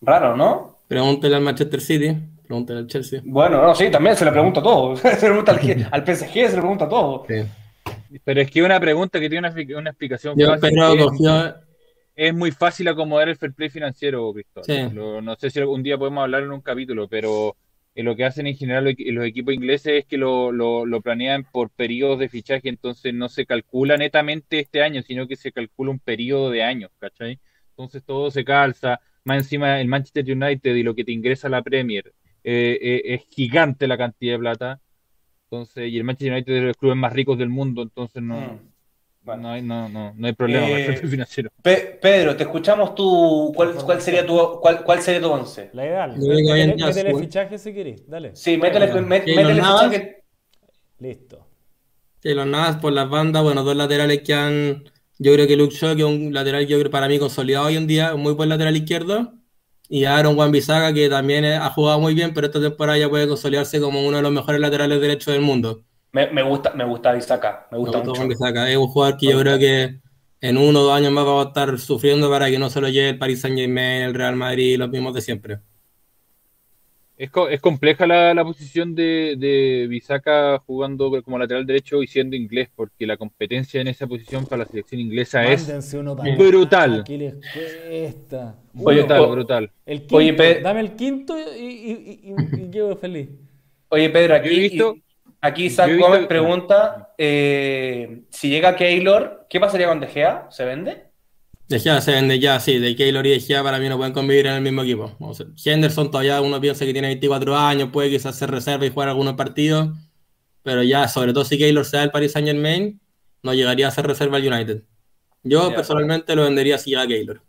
raro, ¿no? Pregúntale al Manchester City, pregúntale al Chelsea. Bueno, no, sí, también se le pregunta todo. <laughs> se le pregunta al, al PSG, se le pregunta todo. Sí. Pero es que una pregunta que tiene una, explicación es, muy fácil acomodar el fair play financiero, Cristóbal. no sé si algún día podemos hablar en un capítulo, pero eh, lo que hacen en general los equipos ingleses es que lo, planean por periodos de fichaje, entonces no se calcula netamente este año, sino que se calcula un periodo de años, ¿cachai? Entonces todo se calza, más encima el Manchester United y lo que te ingresa la Premier, eh, eh, es gigante la cantidad de plata. Entonces, y el Manchester United es de los clubes más ricos del mundo, entonces no, mm. no, hay, no, no, no hay problema eh, financiero. Pedro, te escuchamos tú. ¿Cuál, cuál sería tu cuál, cuál sería tu once? La ideal. Métele, métele fichaje si querés, dale. Sí, métele, métele fichaje. Listo. Sí, los Navas por las bandas, bueno, dos laterales que han. Yo creo que Luke Shaw, que es un lateral que yo creo para mí consolidado hoy en día, un muy buen lateral izquierdo. Y Aaron Juan Bisaga, que también ha jugado muy bien, pero esta temporada ya puede consolidarse como uno de los mejores laterales derechos del mundo. Me, gusta, me gusta Bisaga, me gusta, mucho. Es un jugador que yo creo que en uno o dos años más va a estar sufriendo para que no se lo lleve el Paris Saint Germain, el Real Madrid los mismos de siempre. Es, es compleja la, la, posición de, de Bisaca jugando como lateral derecho y siendo inglés, porque la competencia en esa posición para la selección inglesa es brutal. brutal, brutal. El quinto, dame el quinto y, y, quedo feliz. Oye, Pedro, aquí, aquí Isaac Gómez pregunta eh, si llega Keylor, ¿qué pasaría con De Gea? ¿Se vende? De Gea se vende ya, sí, de Keylor y de Gea para mí no pueden convivir en el mismo equipo. Henderson todavía uno piensa que tiene 24 años, puede quizás hacer reserva y jugar algunos partidos, pero ya, sobre todo si Keylor sea el Paris Saint Germain, no llegaría a ser reserva al United. Yo personalmente lo vendería si llega Keylor.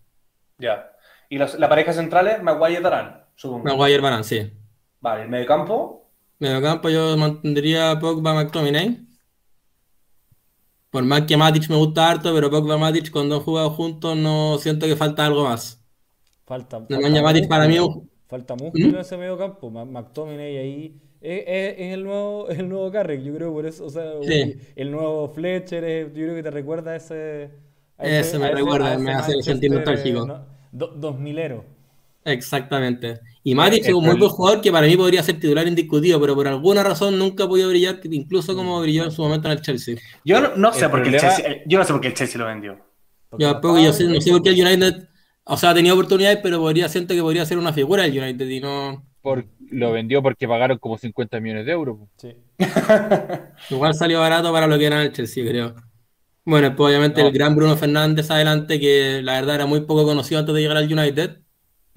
Ya. ¿Y la pareja central es Maguire Darán, supongo? Maguire Darán, sí. Vale, ¿el mediocampo? Mediocampo yo mantendría Pogba McTominay. Por más que Matic me gusta harto, pero Pogba Matic cuando han jugado juntos no siento que falta algo más. Falta, falta Matic para mí falta músculo ¿Mm? en ese medio campo. McTominay ahí es, es, el nuevo <laughs> el nuevo Carrick, yo creo por eso, o sea, el nuevo Fletcher, yo creo que te recuerda a ese ese, me recuerda, me hace sentir nostálgico. ¿no? dos milero. Exactamente. Y Matic es un muy buen jugador que para mí podría ser titular indiscutido, pero por alguna razón nunca ha podido brillar, incluso como brilló en su momento en el Chelsea. Yo no, sé, por qué el Chelsea, yo no sé por qué el Chelsea lo vendió. Yo, yo sé, no sé por qué el United O sea, ha tenido oportunidades, pero podría, siento que podría ser una figura el United y no. Por, lo vendió porque pagaron como 50 millones de euros. Sí. <laughs> Igual salió barato para lo que era el Chelsea, creo. Bueno, pues obviamente el gran Bruno Fernández adelante, que la verdad era muy poco conocido antes de llegar al United.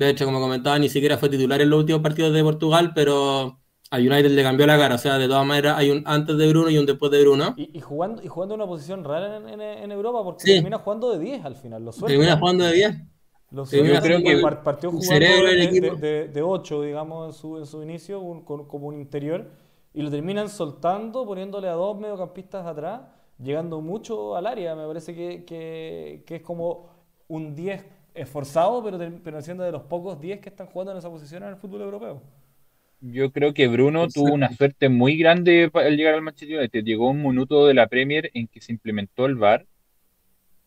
De hecho, como comentaba, ni siquiera fue titular en los últimos partidos de Portugal, pero al United le cambió la cara. O sea, de todas maneras, hay un antes de Bruno y un después de Bruno. Y, jugando, y jugando una posición rara en, Europa, porque termina jugando de 10 al final. Lo termina jugando de 10. Lo yo creo que partió jugando de, de, 8, digamos, en su, en su inicio, como un interior, y lo terminan soltando, poniéndole a dos mediocampistas atrás llegando mucho al área. Me parece que, que, que es como un 10 esforzado, pero, pero siendo de los pocos 10 que están jugando en esa posición en el fútbol europeo. Yo creo que Bruno tuvo una suerte muy grande al llegar al Manchester United. Llegó un minuto de la Premier en que se implementó el VAR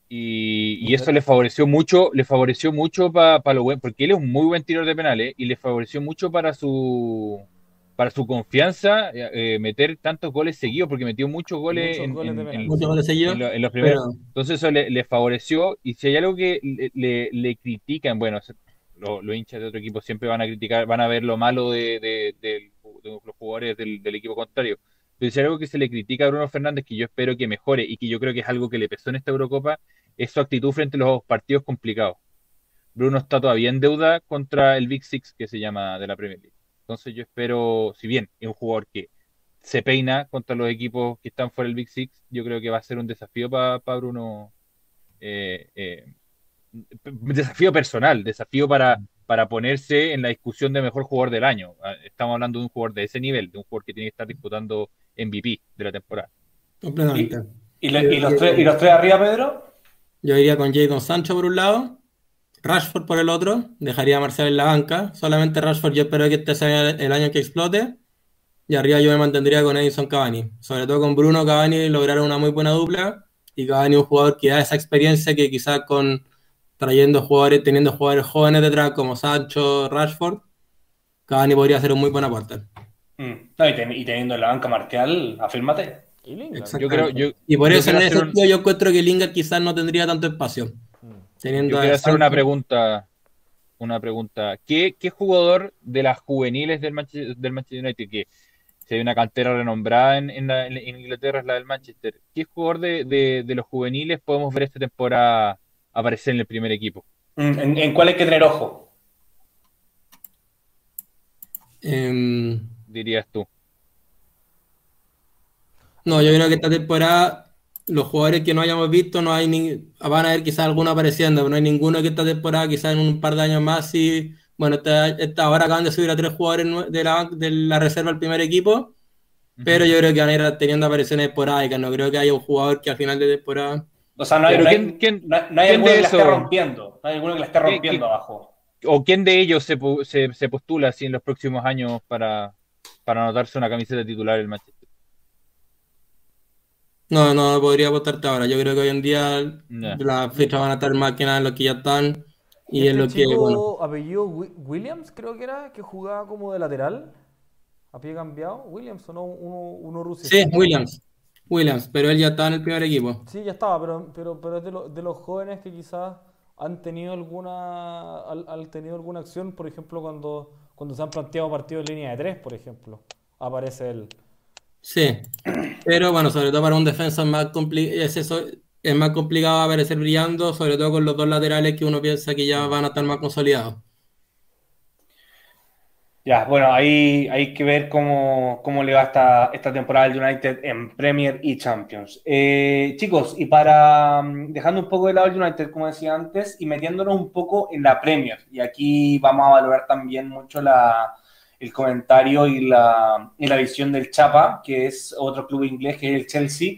y, y eso le favoreció mucho, le favoreció mucho para lo bueno, porque él es un muy buen tirador de penales y le favoreció mucho para su para su confianza eh, meter tantos goles seguidos, porque metió muchos goles, en, los primeros. Entonces eso le, favoreció, y si hay algo que le, critican, bueno, los hinchas de otro equipo siempre van a criticar, van a ver lo malo de, los jugadores del, equipo contrario. Pero si hay algo que se le critica a Bruno Fernández, que yo espero que mejore y que yo creo que es algo que le pesó en esta Eurocopa, es su actitud frente a los partidos complicados. Bruno está todavía en deuda contra el Big Six, que se llama de la Premier League. Entonces yo espero, si bien es un jugador que se peina contra los equipos que están fuera del Big Six, yo creo que va a ser un desafío para Bruno. Eh, eh, desafío personal, desafío para, para ponerse en la discusión de mejor jugador del año. Ah, estamos hablando de un jugador de ese nivel, de un jugador que tiene que estar disputando MVP de la temporada. Completamente. ¿Y, los, tres, ¿Y los tres arriba, Pedro? Yo iría con Jadon Sancho por un lado, Rashford por el otro, dejaría a Marcel en la banca. Solamente Rashford yo espero que este sea el año que explote. Y arriba yo me mantendría con Edison Cavani. Sobre todo con Bruno Cavani lograron una muy buena dupla. Y Cavani un jugador que da esa experiencia que quizás con trayendo jugadores, teniendo jugadores jóvenes detrás como Sancho, Rashford, Cavani podría ser un muy buen aporte. Mm. y, teniendo en la banca Martial, afírmate. Y, yo creo, y por eso en ese sentido yo encuentro que Lingard quizás no tendría tanto espacio. Yo quiero hacer una pregunta. Una pregunta. ¿Qué, jugador de las juveniles del Manchester, del Manchester United, que si hay una cantera renombrada en, Inglaterra, es la del Manchester, ¿qué jugador de, los juveniles podemos ver esta temporada aparecer en el primer equipo? ¿En, cuál hay que tener ojo? Em, Dirías tú. No, yo creo que esta temporada los jugadores que no hayamos visto, no hay ni, van a ver quizás alguno apareciendo, pero no hay ninguno que esta temporada, quizás en un par de años más, y bueno, esta, ahora acaban de subir a tres jugadores de la, de la reserva al primer equipo, pero yo creo que van a ir teniendo apariciones esporádicas, no creo que haya un jugador que al final de temporada... O sea, no hay, alguno que la esté rompiendo, no hay alguno que la esté rompiendo abajo. ¿O quién de ellos se, se, se postula así en los próximos años para, para anotarse una camiseta titular el Manchester? No, no podría votarte ahora. Yo creo que hoy en día las fechas van a estar más que nada en lo que ya están. Y en este lo que. Bueno. apellido Williams, creo que era, que jugaba como de lateral. ¿A pie cambiado? ¿Williams o no? Uno, uno ruso. Sí, Williams. Williams, pero él ya estaba en el primer equipo. Sí, ya estaba, pero, pero, pero es de, de los jóvenes que quizás han tenido alguna han, tenido alguna acción, por ejemplo, cuando, cuando se han planteado partidos en línea de tres, por ejemplo. Aparece él. Sí, pero bueno, sobre todo para un defensa es más, es, eso, complicado aparecer brillando, sobre todo con los dos laterales que uno piensa que ya van a estar más consolidados. Ya, bueno, ahí hay que ver cómo, le va esta, esta temporada al United en Premier y Champions. Eh, chicos, y para mm, dejando un poco de lado el United, como decía antes, y metiéndonos un poco en la Premier, y aquí vamos a valorar también mucho la, el comentario y la, y la visión del Chapa, que es otro club inglés, que es el Chelsea.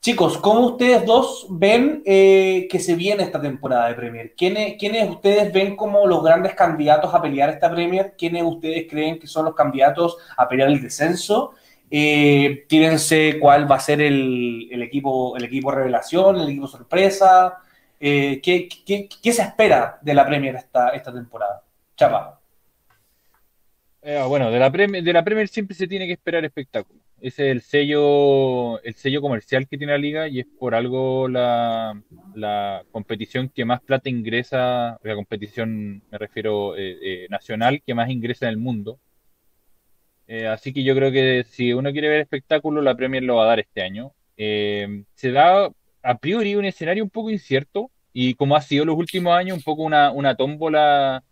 Chicos, ¿cómo ustedes dos ven eh, que se viene esta temporada de Premier? ¿Quiénes, ¿Quiénes, ustedes ven como los grandes candidatos a pelear esta Premier? ¿Quiénes ustedes creen que son los candidatos a pelear el descenso? Eh, tírense cuál va a ser el, el, equipo, el equipo revelación, el equipo sorpresa. Eh, ¿qué, qué, qué, se espera de la Premier esta, esta temporada? Chapa. Eh, bueno, de la, Premier, de la Premier siempre se tiene que esperar espectáculo. Ese es el sello, el sello comercial que tiene la liga y es por algo la, competición que más plata ingresa, la competición, me refiero, eh, eh, nacional, que más ingresa en el mundo. Eh, así que yo creo que si uno quiere ver espectáculo, la Premier lo va a dar este año. se da a priori un escenario un poco incierto y como ha sido los últimos años, un poco una, una tómbola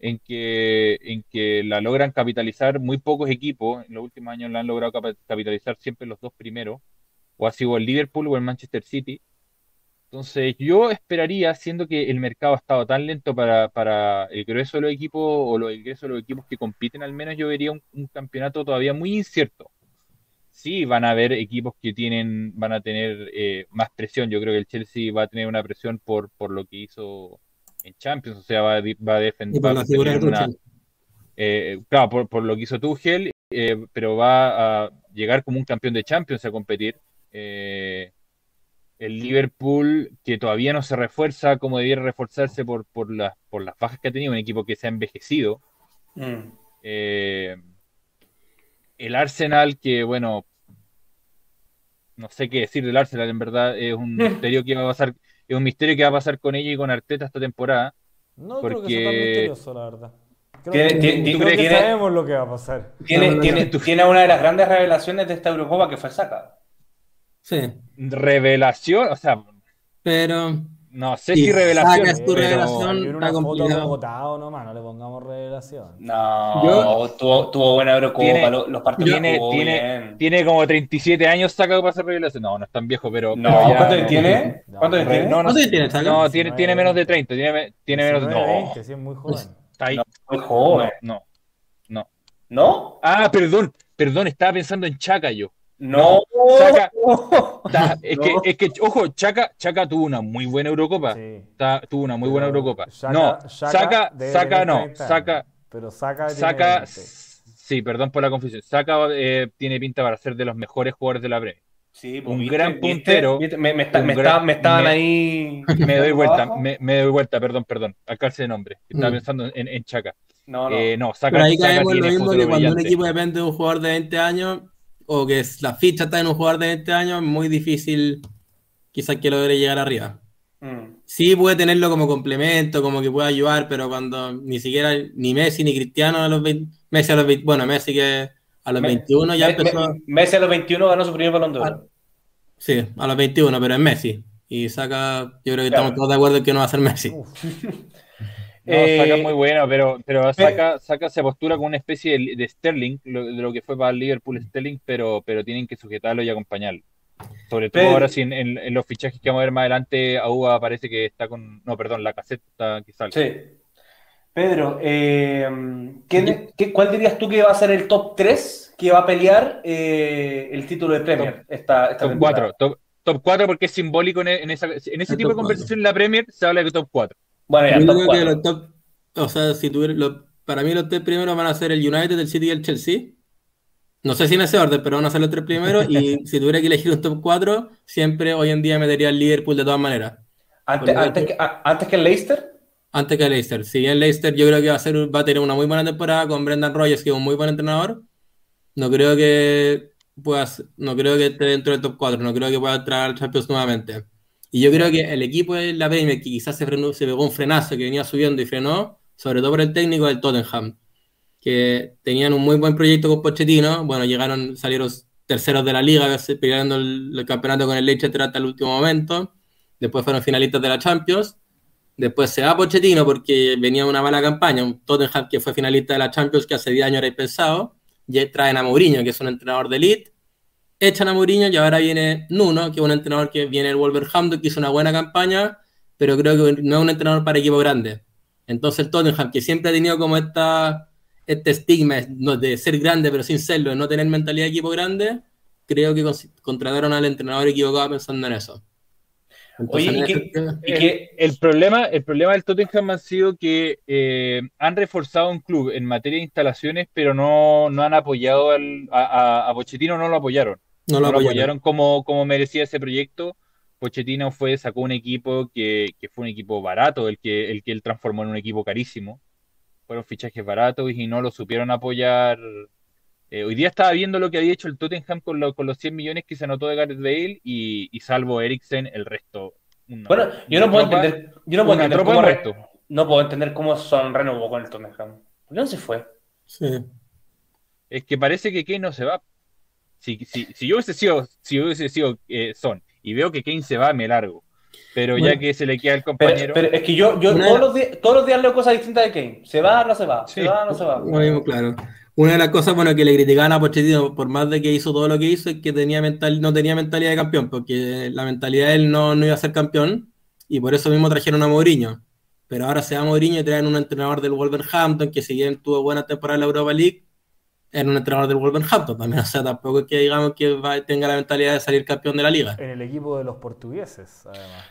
en que, en que la logran capitalizar muy pocos equipos. En los últimos años la han logrado capitalizar siempre los dos primeros, o ha sido el Liverpool o el Manchester City. Entonces yo esperaría, siendo que el mercado ha estado tan lento para, para el grueso de los equipos o los ingresos de los equipos que compiten, al menos yo vería un, campeonato todavía muy incierto. Sí, van a haber equipos que tienen, van a tener eh, más presión. Yo creo que el Chelsea va a tener una presión por, por lo que hizo en Champions, o sea, va, va a defender. Eh, claro, por, por, lo que hizo Tuchel, eh, pero va a llegar como un campeón de Champions a competir. Eh, el Liverpool, que todavía no se refuerza como debiera reforzarse por, por, las, por las bajas que ha tenido, un equipo que se ha envejecido. Mm. el Arsenal, que bueno, no sé qué decir del Arsenal, en verdad es un <laughs> misterio que va a pasar es un misterio que va a pasar con ella y con Arteta esta temporada. No creo que sea tan misterioso, la verdad. Creo, que, sabemos lo que va a pasar. Tiene, tiene, tiene, una de las grandes revelaciones de esta Eurocopa que fue Saka. Sí. Revelación, o sea. Pero no sé si revelación. es tu revelación. Está complicado. Votado nomás, no le pongamos revelación. No, tuvo, tuvo, buena Eurocopa, los, partidos. Tiene, tiene, tiene, como 37 años sacado para hacer revelación. No, no es tan viejo, pero. No, ¿cuánto tiene? ¿Cuánto tiene? No, no, tiene? No, tiene, tiene menos de 30. Tiene, tiene menos de. No, 20, sí, es muy joven. Está ahí. muy joven. No, no. ¿No? Ah, perdón, perdón, estaba pensando en Chaca yo. No, Chaca, <laughs> es, Que, es que, ojo, Chaca, Chaca tuvo una muy buena Eurocopa. tuvo una muy buena Eurocopa. no, saca, saca, no, saca. Pero saca, saca sí, perdón por la confusión. Saca eh, tiene pinta para ser de los mejores jugadores de la Pre. Sí, pues, un gran puntero. me, me, estaban ahí. <laughs> Me doy vuelta, me, doy vuelta, perdón, perdón. Alcance de nombre. Estaba mm. pensando en, en, Chaca. No, no. Eh, no saca, Pero ahí caemos lo mismo que cuando un equipo depende de un jugador de 20 años, o que la ficha está en un jugador de este año, es muy difícil quizás que logre llegar arriba. Mm. Sí puede tenerlo como complemento, como que puede ayudar, pero cuando ni siquiera ni Messi ni Cristiano a los 20, Messi a los 20, bueno, Messi que a los 21 ya empezó. Messi a los 21 ganó su primer balón de oro. Sí, a los 21, pero es Messi. Y saca, yo creo que estamos todos de acuerdo en que no va a ser Messi. <laughs> No, saca eh, muy bueno, pero, pero saca, saca se postura con una especie de, Sterling, de lo que fue para el Liverpool Sterling, pero, pero tienen que sujetarlo y acompañarlo. Sobre todo ahora sí en, los fichajes que vamos a ver más adelante, Aúba parece que está con. No, perdón, la caseta está quizás. Sí. Pedro, eh, cuál dirías tú que va a ser el top 3 que va a pelear eh, el título de Premier? Top, esta, top 4, top, 4 porque es simbólico en, esa, en ese tipo de conversación en la Premier se habla de top 4. Bueno, ya, Yo creo que los top, o sea, si tuviera, para mí los tres primeros van a ser el United, el City y el Chelsea. No sé si en ese orden, pero van a ser los tres primeros. y <laughs> si tuviera que elegir un top 4, siempre hoy en día metería el Liverpool de todas maneras. ¿Antes, antes, que, antes que el Leicester? Antes que el Leicester. Si el Leicester yo creo que va a, ser, va a tener una muy buena temporada con Brendan Rodgers, que es un muy buen entrenador. No creo que pueda, no creo que esté dentro del top 4, no creo que pueda entrar al Champions nuevamente. Y yo creo que el equipo de la Premier, que quizás se, frenó, se pegó un frenazo que venía subiendo y frenó, sobre todo por el técnico del Tottenham, que tenían un muy buen proyecto con Pochettino. Bueno, llegaron, salieron terceros de la liga, peleando el, campeonato con el Leicester hasta el último momento. Después fueron finalistas de la Champions. Después se va Pochettino porque venía una mala campaña. Un Tottenham que fue finalista de la Champions que hace 10 años era pensado. Y traen a Mourinho, que es un entrenador de elite echan a Mourinho y ahora viene Nuno, que es un entrenador que viene del Wolverhampton, que hizo una buena campaña, pero creo que no es un entrenador para equipo grande. Entonces el Tottenham, que siempre ha tenido como esta, este estigma de ser grande pero sin serlo, de no tener mentalidad de equipo grande, creo que contrataron al entrenador equivocado pensando en eso. Oye, el, problema, el problema del Tottenham ha sido que eh, han reforzado un club en materia de instalaciones, pero no, no han apoyado al, a, a Pochettino, no lo apoyaron. No lo, apoyaron, como, como merecía ese proyecto. Pochettino fue, sacó un equipo que, fue un equipo barato, el que, el que él transformó en un equipo carísimo. Fueron fichajes baratos y no lo supieron apoyar Eh, hoy día estaba viendo lo que había hecho el Tottenham con, con los 100 millones que se anotó de Gareth Bale y, salvo Eriksen, el resto. bueno, yo no puedo entender, yo no puedo entender cómo, resto. no puedo entender cómo Son renovó con el Tottenham. ¿Por qué no se fue? Sí. Es que parece que Kane no se va. Si, si, si yo hubiese sido, si hubiese sido eh, Son y veo que Kane se va, me largo. Pero ya que se le queda el compañero. Pero, es que yo, yo todos, los días, todos los días leo cosas distintas de Kane. ¿Se va o no se va? ¿Se va o no se va? Claro. Una de las cosas bueno, que le criticaban a Pochettino, por más de que hizo todo lo que hizo, es que tenía mental, no tenía mentalidad de campeón, porque la mentalidad de él no, no iba a ser campeón, y por eso mismo trajeron a Mourinho. Pero ahora se va Mourinho y traen un entrenador del Wolverhampton, que si bien tuvo buena temporada en la Europa League, era un entrenador del Wolverhampton también. <laughs> O sea, tampoco es que digamos que tenga la mentalidad de salir campeón de la liga. En el equipo de los portugueses, además.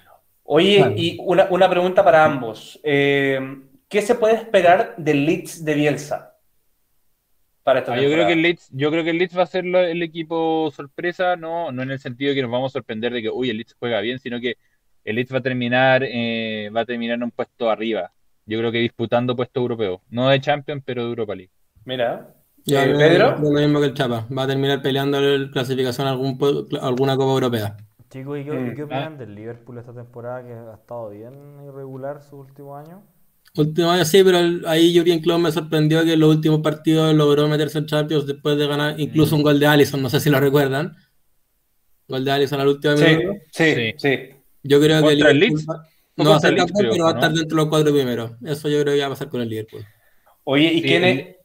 Oye, y una, una, pregunta para ambos. Eh, ¿Qué se puede esperar del Leeds de Bielsa? Para esta ah, yo, creo que el Leeds, yo creo que el Leeds va a ser el equipo sorpresa, no, no en el sentido de que nos vamos a sorprender de que, uy, el Leeds juega bien, sino que el Leeds va a terminar, eh, va a terminar en un puesto arriba. Yo creo que disputando puesto europeo. No de Champions, pero de Europa League. Mira. Ya, eh, Pedro. Lo mismo que el Chapa. Va a terminar peleando la clasificación a algún, alguna Copa Europea. Chicos, ¿y qué, mm. opinan ah. del Liverpool esta temporada que ha estado bien irregular sus últimos años? Último año sí, pero ahí Jurgen Klopp me sorprendió que en los últimos partidos logró meterse en Champions después de ganar incluso un gol de Allison, no sé si lo recuerdan. Gol de Allison al último sí, Sí, sí, Yo creo que el Liverpool no va a ser campeón, pero va a estar dentro de los cuatro primeros. Eso yo creo que va a pasar con el Liverpool. Oye, ¿y quiénes,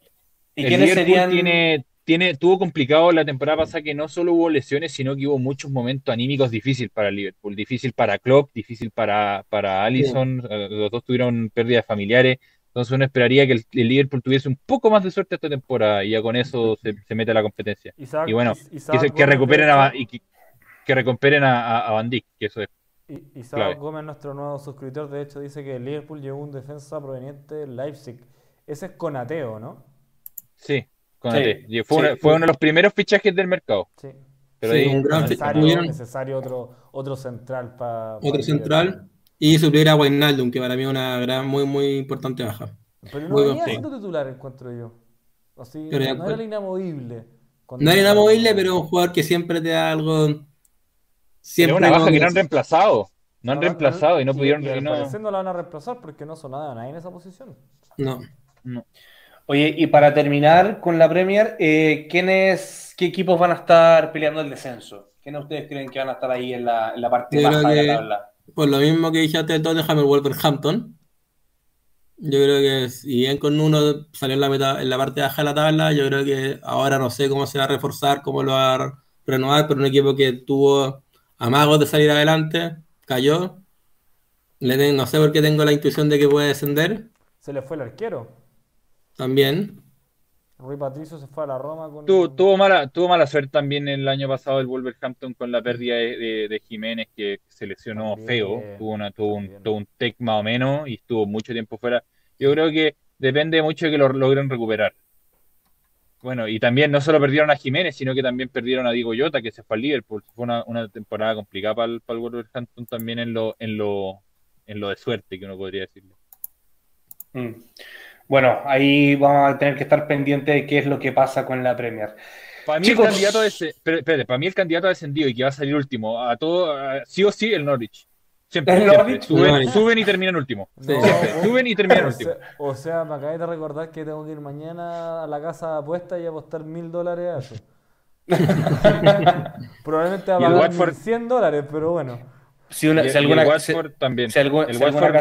¿y quiénes serían? Tiene, tiene, tuvo complicado la temporada pasada que no solo hubo lesiones, sino que hubo muchos momentos anímicos difíciles para Liverpool, difícil para Klopp, difícil para, para Allison, eh, los dos tuvieron pérdidas familiares, entonces uno esperaría que el, Liverpool tuviese un poco más de suerte esta temporada y ya con eso se, mete a la competencia. y bueno, que, recuperen a, y que, recuperen a, Van Dijk, que eso es Isaac Gómez, nuestro nuevo suscriptor, de hecho dice que el Liverpool llevó un defensa proveniente de Leipzig. Ese es Conateo, ¿no? Sí, fue, uno de los primeros fichajes del mercado. Sí. Pero un gran necesario, necesario otro, otro central para. Otro central y suplir a Wijnaldum, que para mí es una gran, muy, muy importante baja. Pero no venía siendo titular, encuentro yo. Así, no era inamovible. No era inamovible, pero un jugador que siempre te da algo. Siempre una baja que no han reemplazado. No han reemplazado y no pudieron. Y, no... no la van a reemplazar porque no son nada nadie en esa posición. No. No. Oye, y para terminar con la Premier, eh, ¿quiénes, ¿qué equipos van a estar peleando el descenso? ¿Quiénes ustedes creen que van a estar ahí en la, en la parte baja de la tabla? Pues lo mismo que dije antes del Tottenham, el Wolverhampton. Yo creo que si bien con uno salió en la, en la parte baja de la tabla, yo creo que ahora no sé cómo se va a reforzar, cómo lo va a renovar, pero un equipo que tuvo amagos de salir adelante, cayó. Le no sé por qué tengo la intuición de que puede descender. Se le fue el arquero. También. Rui Patricio se fue a la Roma con... tuvo, mala, tuvo mala suerte también el año pasado el Wolverhampton con la pérdida de, Jiménez que se lesionó feo, tuvo, una, tuvo, un, tuvo un tech más o menos y estuvo mucho tiempo fuera. Yo creo que depende mucho de que lo logren recuperar. Bueno, y también no solo perdieron a Jiménez, sino que también perdieron a Diego Llota, que se fue al Liverpool. Fue una, una temporada complicada para el, para el Wolverhampton también en lo, en, lo, en lo de suerte, que uno podría decirlo. Mm. Bueno, ahí vamos a tener que estar pendientes de qué es lo que pasa con la Premier. Para mí, el candidato espérate, para mí el candidato descendido y que va a salir último, a todo, sí o sí, el Norwich. Siempre, Suben, y terminan último. suben y terminan último. O sea, me acabé de recordar que tengo que ir mañana a la casa de apuesta y apostar mil dólares a eso. <laughs> Probablemente a pagar 100 dólares, pero bueno. Si, una, si alguna, Watford también. Si, el Watford,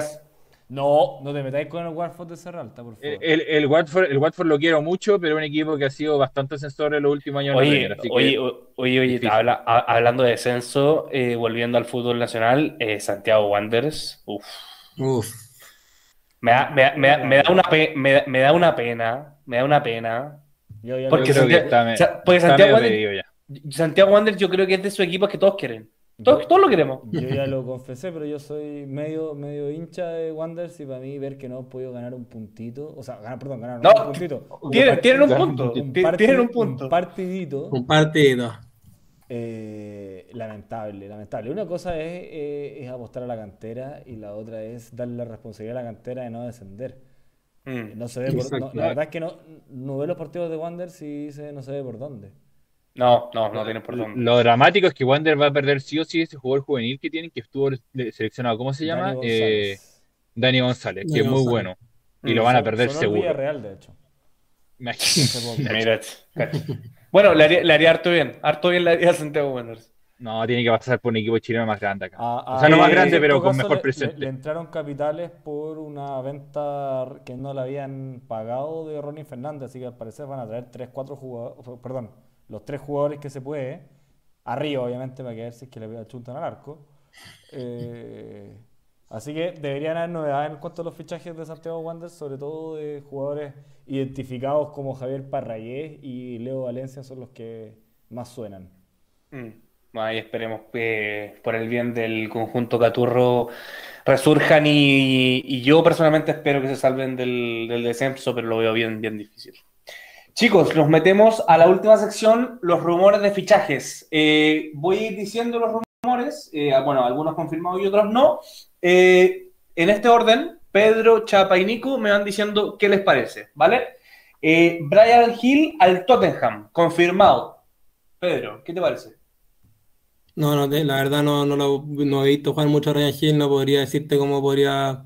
no, no te metáis con el Watford de Serralta, por favor. El, el, Watford, el Watford lo quiero mucho, pero es un equipo que ha sido bastante ascensor en los últimos años. Oye, oye, oye, oye hablando de descenso, eh, volviendo al fútbol nacional, eh, Santiago Wanderers, uff. Uf. Me da, me, me, me, da una me, da una pena, me da una pena. porque Santiago, porque Santiago, Wanderers, Santiago Wanderers yo creo que es de esos equipos que todos quieren. Todos, lo queremos. Yo ya lo <laughs> confesé, pero yo soy medio, medio hincha de Wanderers y para mí ver que no he podido ganar un puntito, o sea, ganar, perdón, ganar un puntito. <laughs> Tienen, tienen un punto. Un tienen un punto. Un partidito. Un partido. Eh, lamentable, lamentable. Una cosa es, eh, es, apostar a la cantera y la otra es darle la responsabilidad a la cantera de no descender. Mm. No se ve por, la verdad es que no, no ve los partidos de Wander si no se ve por dónde. No, no, no tiene por dónde. Lo dramático es que Wander va a perder sí o sí ese jugador juvenil que tienen, que estuvo seleccionado. ¿Cómo se llama? Eh, Dani González, que es muy bueno. Y lo van a perder seguro. Real, de hecho. <laughs> bueno, le haría, le haría, harto bien. Harto bien le haría a Santiago Wanderers. No, tiene que pasar por un equipo chileno más grande acá. o sea, no más grande, pero con mejor presente. Le, entraron capitales por una venta que no le habían pagado de Ronnie Fernández, así que al parecer van a traer 3, 4 jugadores, perdón, los tres jugadores que se puede, arriba obviamente para que ver si es que le chuntan al arco. Eh, así que deberían haber novedades en cuanto a los fichajes de Santiago Wanderers, sobre todo de jugadores identificados como Javier Parrayés y Leo Valencia son los que más suenan. Mm. Ahí esperemos que por el bien del conjunto Caturro resurjan y, yo personalmente espero que se salven del, descenso, pero lo veo bien, bien difícil. Chicos, nos metemos a la última sección, los rumores de fichajes. Eh, voy a ir diciendo los rumores, eh, bueno, algunos confirmados y otros no. Eh, en este orden, Pedro, Chapa y Nico me van diciendo qué les parece, ¿vale? Brian Hill al Tottenham, confirmado. Pedro, ¿qué te parece? No, no, la verdad no, no, lo, no he visto jugar mucho a Ryan Hill, no podría decirte cómo podría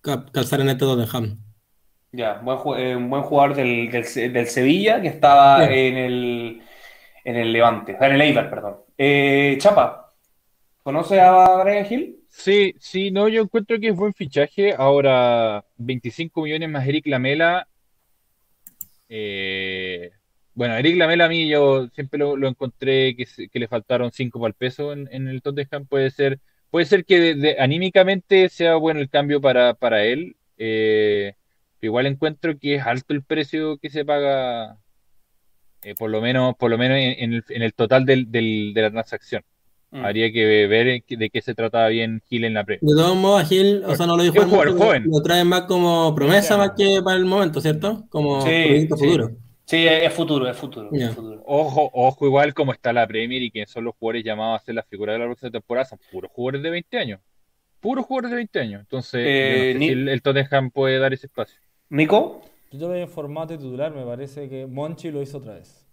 calzar en este Tottenham. Ya, buen, eh, un buen jugador del, del, Sevilla que estaba en el en el Levante, en el Eibar, perdón. Eh, Chapa, ¿conoce a Ryan Hill? Sí, sí, no, yo encuentro que es buen fichaje. Ahora, 25 millones más Eric Lamela. Eh, bueno, Eric Lamela a mí yo siempre lo, encontré que, le faltaron 5 para el peso en, el Tottenham. Puede ser, puede ser que anímicamente sea bueno el cambio para, para él. Eh, igual encuentro que es alto el precio que se paga, eh, por lo menos, por lo menos en, el, total del, de la transacción. Mm. Habría que ver de qué se trataba bien Gil en la pre. De todos modos, Gil, o sea, no lo dijo joven. Lo traen más como promesa más que para el momento, ¿cierto? Como proyecto futuro. Sí, es futuro, es futuro, Ojo, ojo, igual como está la Premier y que son los jugadores llamados a ser la figura de la próxima temporada, son puros jugadores de 20 años. Puros jugadores de 20 años. Entonces, eh, el, Tottenham puede dar ese espacio. ¿Nico? Yo lo veo en formato titular, me parece que Monchi lo hizo otra vez.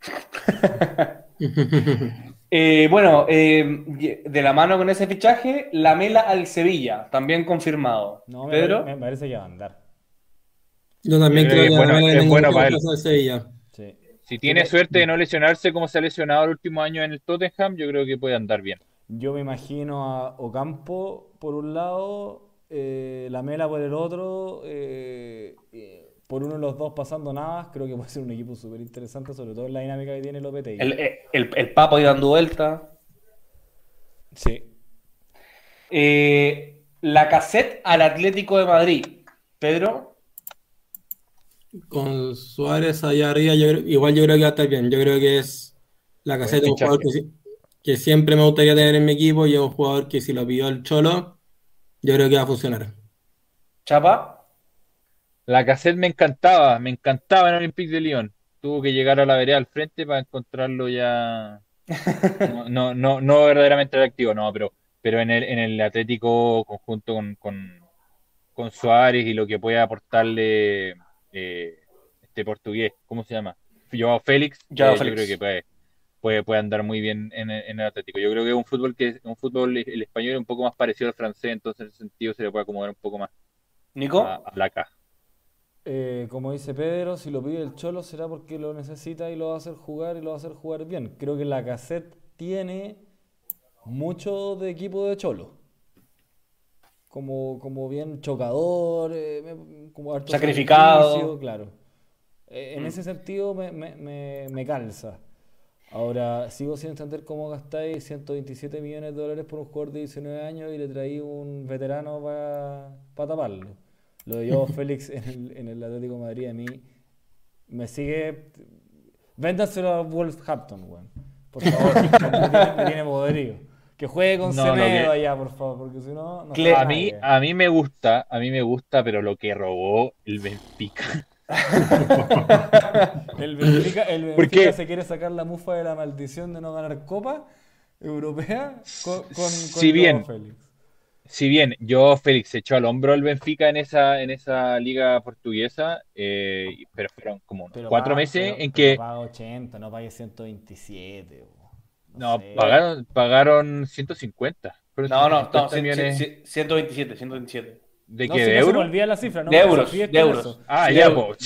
<laughs> Eh, bueno, eh, de la mano con ese fichaje, la Mela al Sevilla, también confirmado. No, me, Pedro? me parece que va a andar. Yo también creo, que bueno, es bueno para él. Si tiene suerte de no lesionarse como se ha lesionado el último año en el Tottenham, yo creo que puede andar bien. Yo me imagino a Ocampo por un lado, eh, la Mela por el otro, eh, eh, por uno de los dos pasando nada, creo que puede ser un equipo súper interesante, sobre todo en la dinámica que tiene el OPT. El, el, el Papo ahí dando vuelta. Sí. la cassette al Atlético de Madrid. Pedro con Suárez allá arriba, igual yo creo que va a estar bien. Yo creo que es la caseta un jugador que, siempre me gustaría tener en mi equipo y es un jugador que si lo pidió el Cholo, yo creo que va a funcionar. Chapa. La cassette me encantaba, me encantaba en Olympique de Lyon. Tuvo que llegar a la vereda al frente para encontrarlo ya. <laughs> No, no, no, verdaderamente atractivo, no, pero, pero en el, en el Atlético conjunto con, con, con Suárez y lo que puede aportarle eh, este portugués, ¿cómo se llama? Joao Félix, eh, yo creo que puede, puede, andar muy bien en, el Atlético. Yo creo que es un fútbol que un fútbol el español es un poco más parecido al francés, entonces en ese sentido se le puede acomodar un poco más. Nico, a, la caja. Eh, como dice Pedro, si lo pide el Cholo será porque lo necesita y lo va a hacer jugar y lo va a hacer jugar bien. Creo que la cassette tiene mucho de equipo de Cholo como, como bien chocador, eh, como sacrificado. claro. Eh, en mm. ese sentido me, me, me, calza. Ahora, sigo sin entender cómo gastáis 127 millones de dólares por un jugador de 19 años y le traí un veterano para taparlo. Lo de yo, <laughs> Félix, en el, en el Atlético de Madrid, a mí me sigue. Véndanselo a Wolfhampton, weón. Por favor, <laughs> me tiene, me tiene poderío. Que juegue con no, Semedo allá, por favor, porque si no. no a, mí, a mí me gusta, a mí me gusta, pero lo que robó el Benfica. <laughs> el Benfica, el Benfica se quiere sacar la mufa de la maldición de no ganar Copa Europea con, con, si bien, Félix. si bien yo, Félix, echó al hombro al Benfica en esa, en esa liga portuguesa, eh, pero fueron como cuatro meses en que... Paga 80, no pague 127. No, pagaron, pagaron 150. no, no, no, 127, 127. ¿De qué? ¿De euros? la cifra, ¿no? De euros, de euros. Ah, ya, pues,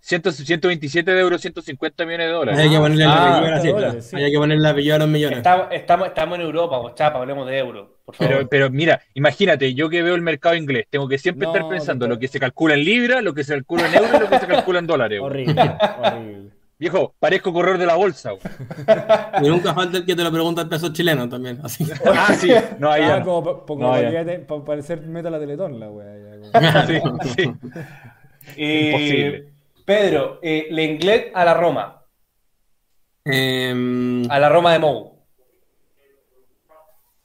127 de euros, 150 millones de dólares. Hay que ponerle la ah, la cifra. Hay que ponerle la apellido a los millones. Estamos, estamos, estamos en Europa, pues, chapa, hablemos de euros. Pero, pero mira, imagínate, yo que veo el mercado inglés, tengo que siempre estar pensando lo que se calcula en libras, lo que se calcula en euros y lo que se calcula en dólares. Horrible, horrible. Viejo, parezco corredor de la bolsa. <laughs> y nunca falta el que te lo pregunta el peso chileno también. Así. <laughs> Ah, sí. No, ahí ah, como, como para parecer meta la teletón, la wea. <laughs> sí, sí. Imposible. Pedro, eh, Lenglet a la Roma. Em, a la Roma de Mou.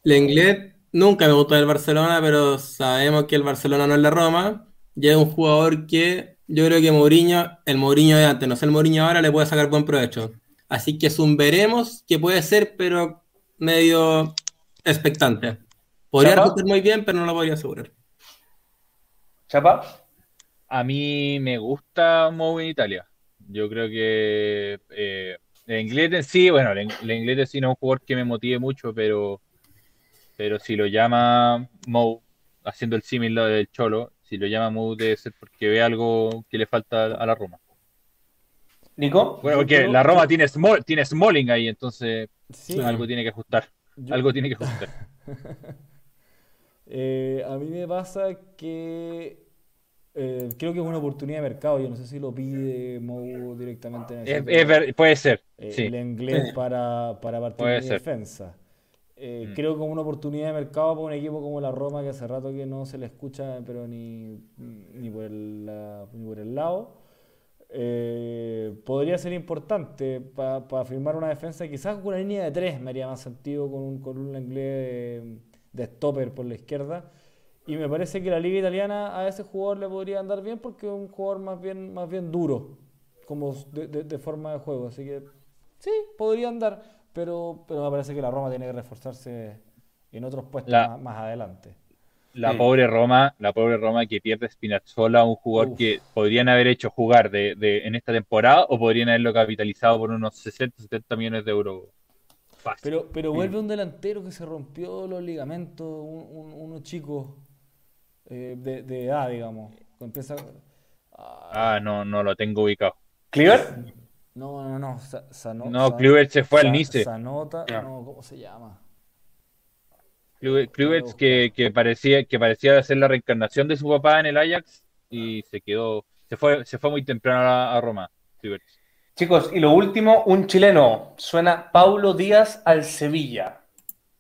Lenglet nunca me gustó el Barcelona, pero sabemos que el Barcelona no es la Roma. Y es un jugador que yo creo que Mourinho, el Mourinho de antes, no sé el Mourinho ahora, le puede sacar buen provecho. Así que es un veremos que puede ser, pero medio expectante. Podría resultar muy bien, pero no lo podría asegurar. ¿Chapa? A mí me gusta Mou en Italia. Yo creo que eh, el inglés en sí, bueno, el, inglés en sí no es un jugador que me motive mucho, pero, pero si lo llama Mou, haciendo el símil del Cholo, si lo llama Mou debe ser porque ve algo que le falta a la Roma. ¿Nico? Bueno, porque la Roma tiene, tiene Smalling ahí, entonces algo tiene que ajustar. Algo tiene que ajustar. <laughs> Eh, a mí me pasa que eh, creo que es una oportunidad de mercado. Yo no sé si lo pide Mou directamente en el Puede ser. Eh, el inglés para, para partir de defensa. Eh, mm. Creo que es una oportunidad de mercado para un equipo como la Roma, que hace rato que no se le escucha, pero ni, ni, por, el, ni por el lado. podría ser importante para firmar una defensa, quizás con una línea de tres me haría más sentido con un, con un inglés de, de stopper por la izquierda y me parece que la liga italiana a ese jugador le podría andar bien porque es un jugador más bien, más bien duro, como de, forma de juego. Así que sí, podría andar, pero, pero me parece que la Roma tiene que reforzarse en otros puestos más, adelante. La pobre Roma, la pobre Roma que pierde Spinazzola, un jugador que podrían haber hecho jugar de, en esta temporada o podrían haberlo capitalizado por unos 60, 70 millones de euros. Pero, pero vuelve un delantero que se rompió los ligamentos, uno chico eh, de, de, edad, digamos. Empieza, ah, no, no lo tengo ubicado. ¿Cleaver? No, no, no. no, Cleaver se fue al Nice. Sanota, no, ¿cómo se llama? Kluivert que, que, parecía que parecía ser la reencarnación de su papá en el Ajax y se quedó se fue se fue muy temprano a, Roma chicos y lo último un chileno suena Paulo Díaz al Sevilla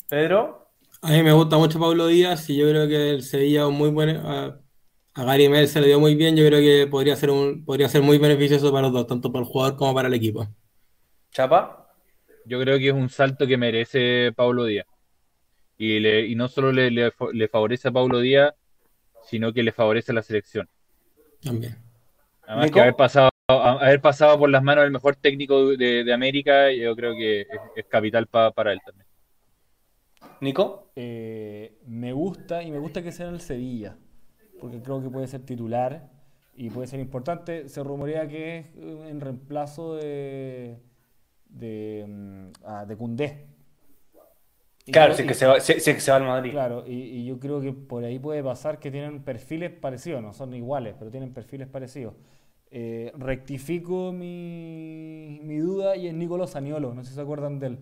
Pedro a mí me gusta mucho Pablo Díaz y yo creo que el Sevilla es muy bueno. A, Gary Mel se le dio muy bien. Yo creo que podría ser, un, podría ser muy beneficioso para los dos, tanto para el jugador como para el equipo. ¿Chapa? Yo creo que es un salto que merece Pablo Díaz. Y, le, y no solo le, le, favorece a Pablo Díaz, sino que le favorece a la selección. También. Además que haber pasado, haber pasado por las manos del mejor técnico de, América, yo creo que es, capital para él también. Nico. Eh, me gusta y me gusta que sea en el Sevilla, porque creo que puede ser titular y puede ser importante. Se rumorea que es en reemplazo de de, mm, ah, de Cundé. Claro, sí que, se va, que se va al Madrid. Claro, y, yo creo que por ahí puede pasar que tienen perfiles parecidos, no son iguales, pero tienen perfiles parecidos. Eh, rectifico mi, mi, duda y es Nicolás Saniolo, no sé si se acuerdan de él.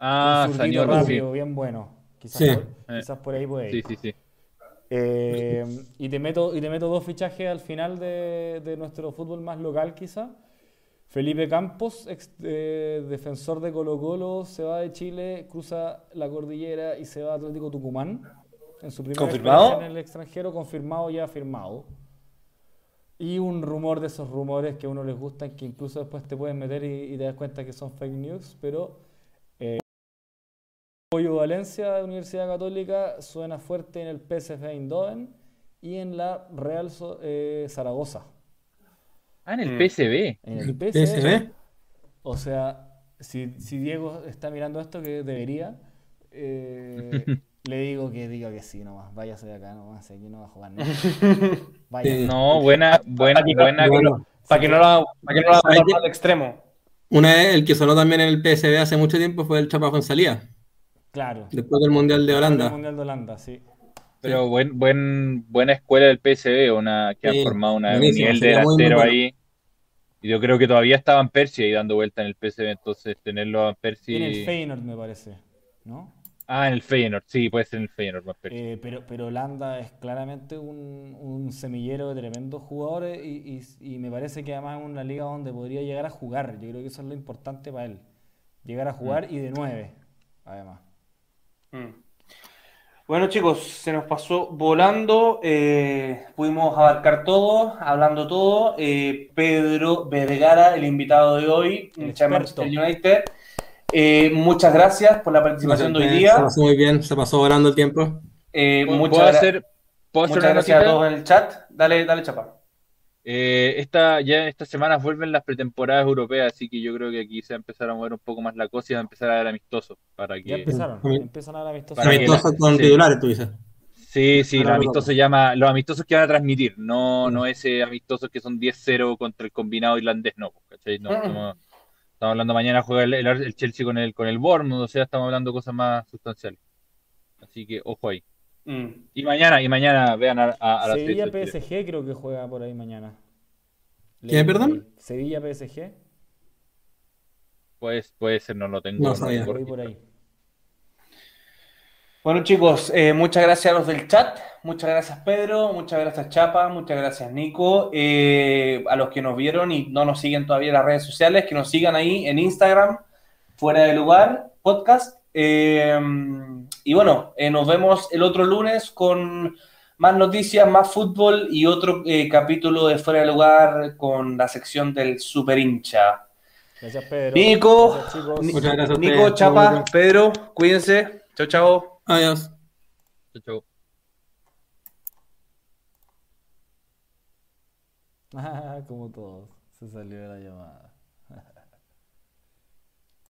Ah, un rápido, bien bueno. Quizás, por, ahí puede ir. Sí, sí, sí. Eh, y, te meto, y te meto dos fichajes al final de, nuestro fútbol más local, quizá. Felipe Campos, ex, eh, defensor de Colo Colo, se va de Chile, cruza la cordillera y se va a Atlético Tucumán. En su primera ¿Confirmado? en el extranjero, confirmado ya firmado. Y un rumor de esos rumores que a uno les gustan, que incluso después te pueden meter y, y te das cuenta que son fake news, pero Pollo Valencia, Universidad Católica, suena fuerte en el PSV Eindhoven y en la Real eh, Zaragoza. Ah, en el mm. PSV. En el PSV. O sea, si, Diego está mirando esto, que debería, eh, <laughs> Le digo que diga que sí nomás, váyase de acá nomás, aquí no va a jugar nada. <laughs> No, buena, buena, buena. Para que no lo haga al extremo. Una vez, el que sonó también en el PSV hace mucho tiempo fue el Chapa González. Claro. Después del Mundial de Holanda. El Mundial de Holanda, sí. Pero buen, buen, buena escuela del PSV, una que ha formado una, un nivel de delantero ahí. Y yo creo que todavía estaba en Persia ahí dando vuelta en el PSV, entonces tenerlo a Persia. En el Feyenoord, me parece, ¿no? Ah, en el Feyenoord, sí, puede ser en el Feyenoord más eh, pero, pero Holanda es claramente un, un semillero de tremendos jugadores y, y, me parece que además es una liga donde podría llegar a jugar. Yo creo que eso es lo importante para él. Llegar a jugar mm. y de nueve, además. Mm. Bueno chicos, se nos pasó volando, eh, pudimos abarcar todo, hablando todo. Eh, Pedro Vergara, el invitado de hoy, Manchester United. Eh, muchas gracias por la participación de hoy día. Se pasó muy bien, se pasó volando el tiempo. Eh, muchas, hacer, muchas gracias a todos en el chat. Dale, dale, chapa. Eh, esta, ya estas semanas vuelven las pretemporadas europeas, así que yo creo que aquí se va a empezar a mover un poco más la cosa y va a empezar a dar amistosos. Para que, ya empezaron, empiezan a dar amistosos. Amistosos con titulares, tú dices. Sí, sí, los amistosos se llama, los amistosos que van a transmitir, no, no ese amistosos que son 10-0 contra el combinado irlandés, no, ¿cachai? No, estamos, hablando mañana juega el, Chelsea con el, con el Bournemouth, o sea, estamos hablando de cosas más sustanciales. Así que ojo ahí. Mm. Y mañana, y mañana vean a, a, la Sevilla PSG creo que juega por ahí mañana. ¿Qué, perdón? Sevilla PSG. Pues puede ser, no lo tengo. No sabía. Por ahí. Bueno chicos, eh, muchas gracias a los del chat, muchas gracias Pedro, muchas gracias Chapa, muchas gracias Nico, eh, a los que nos vieron y no nos siguen todavía en las redes sociales, que nos sigan ahí en Instagram, fuera de lugar, podcast. Eh, y bueno, nos vemos el otro lunes con más noticias, más fútbol y otro capítulo de fuera de lugar con la sección del super hincha. Gracias Pedro. Nico, Nico, Chapa, Pedro, cuídense. Chao, chao. Adiós. Chau, chau. <laughs> Ah, como todos. Se salió de la llamada.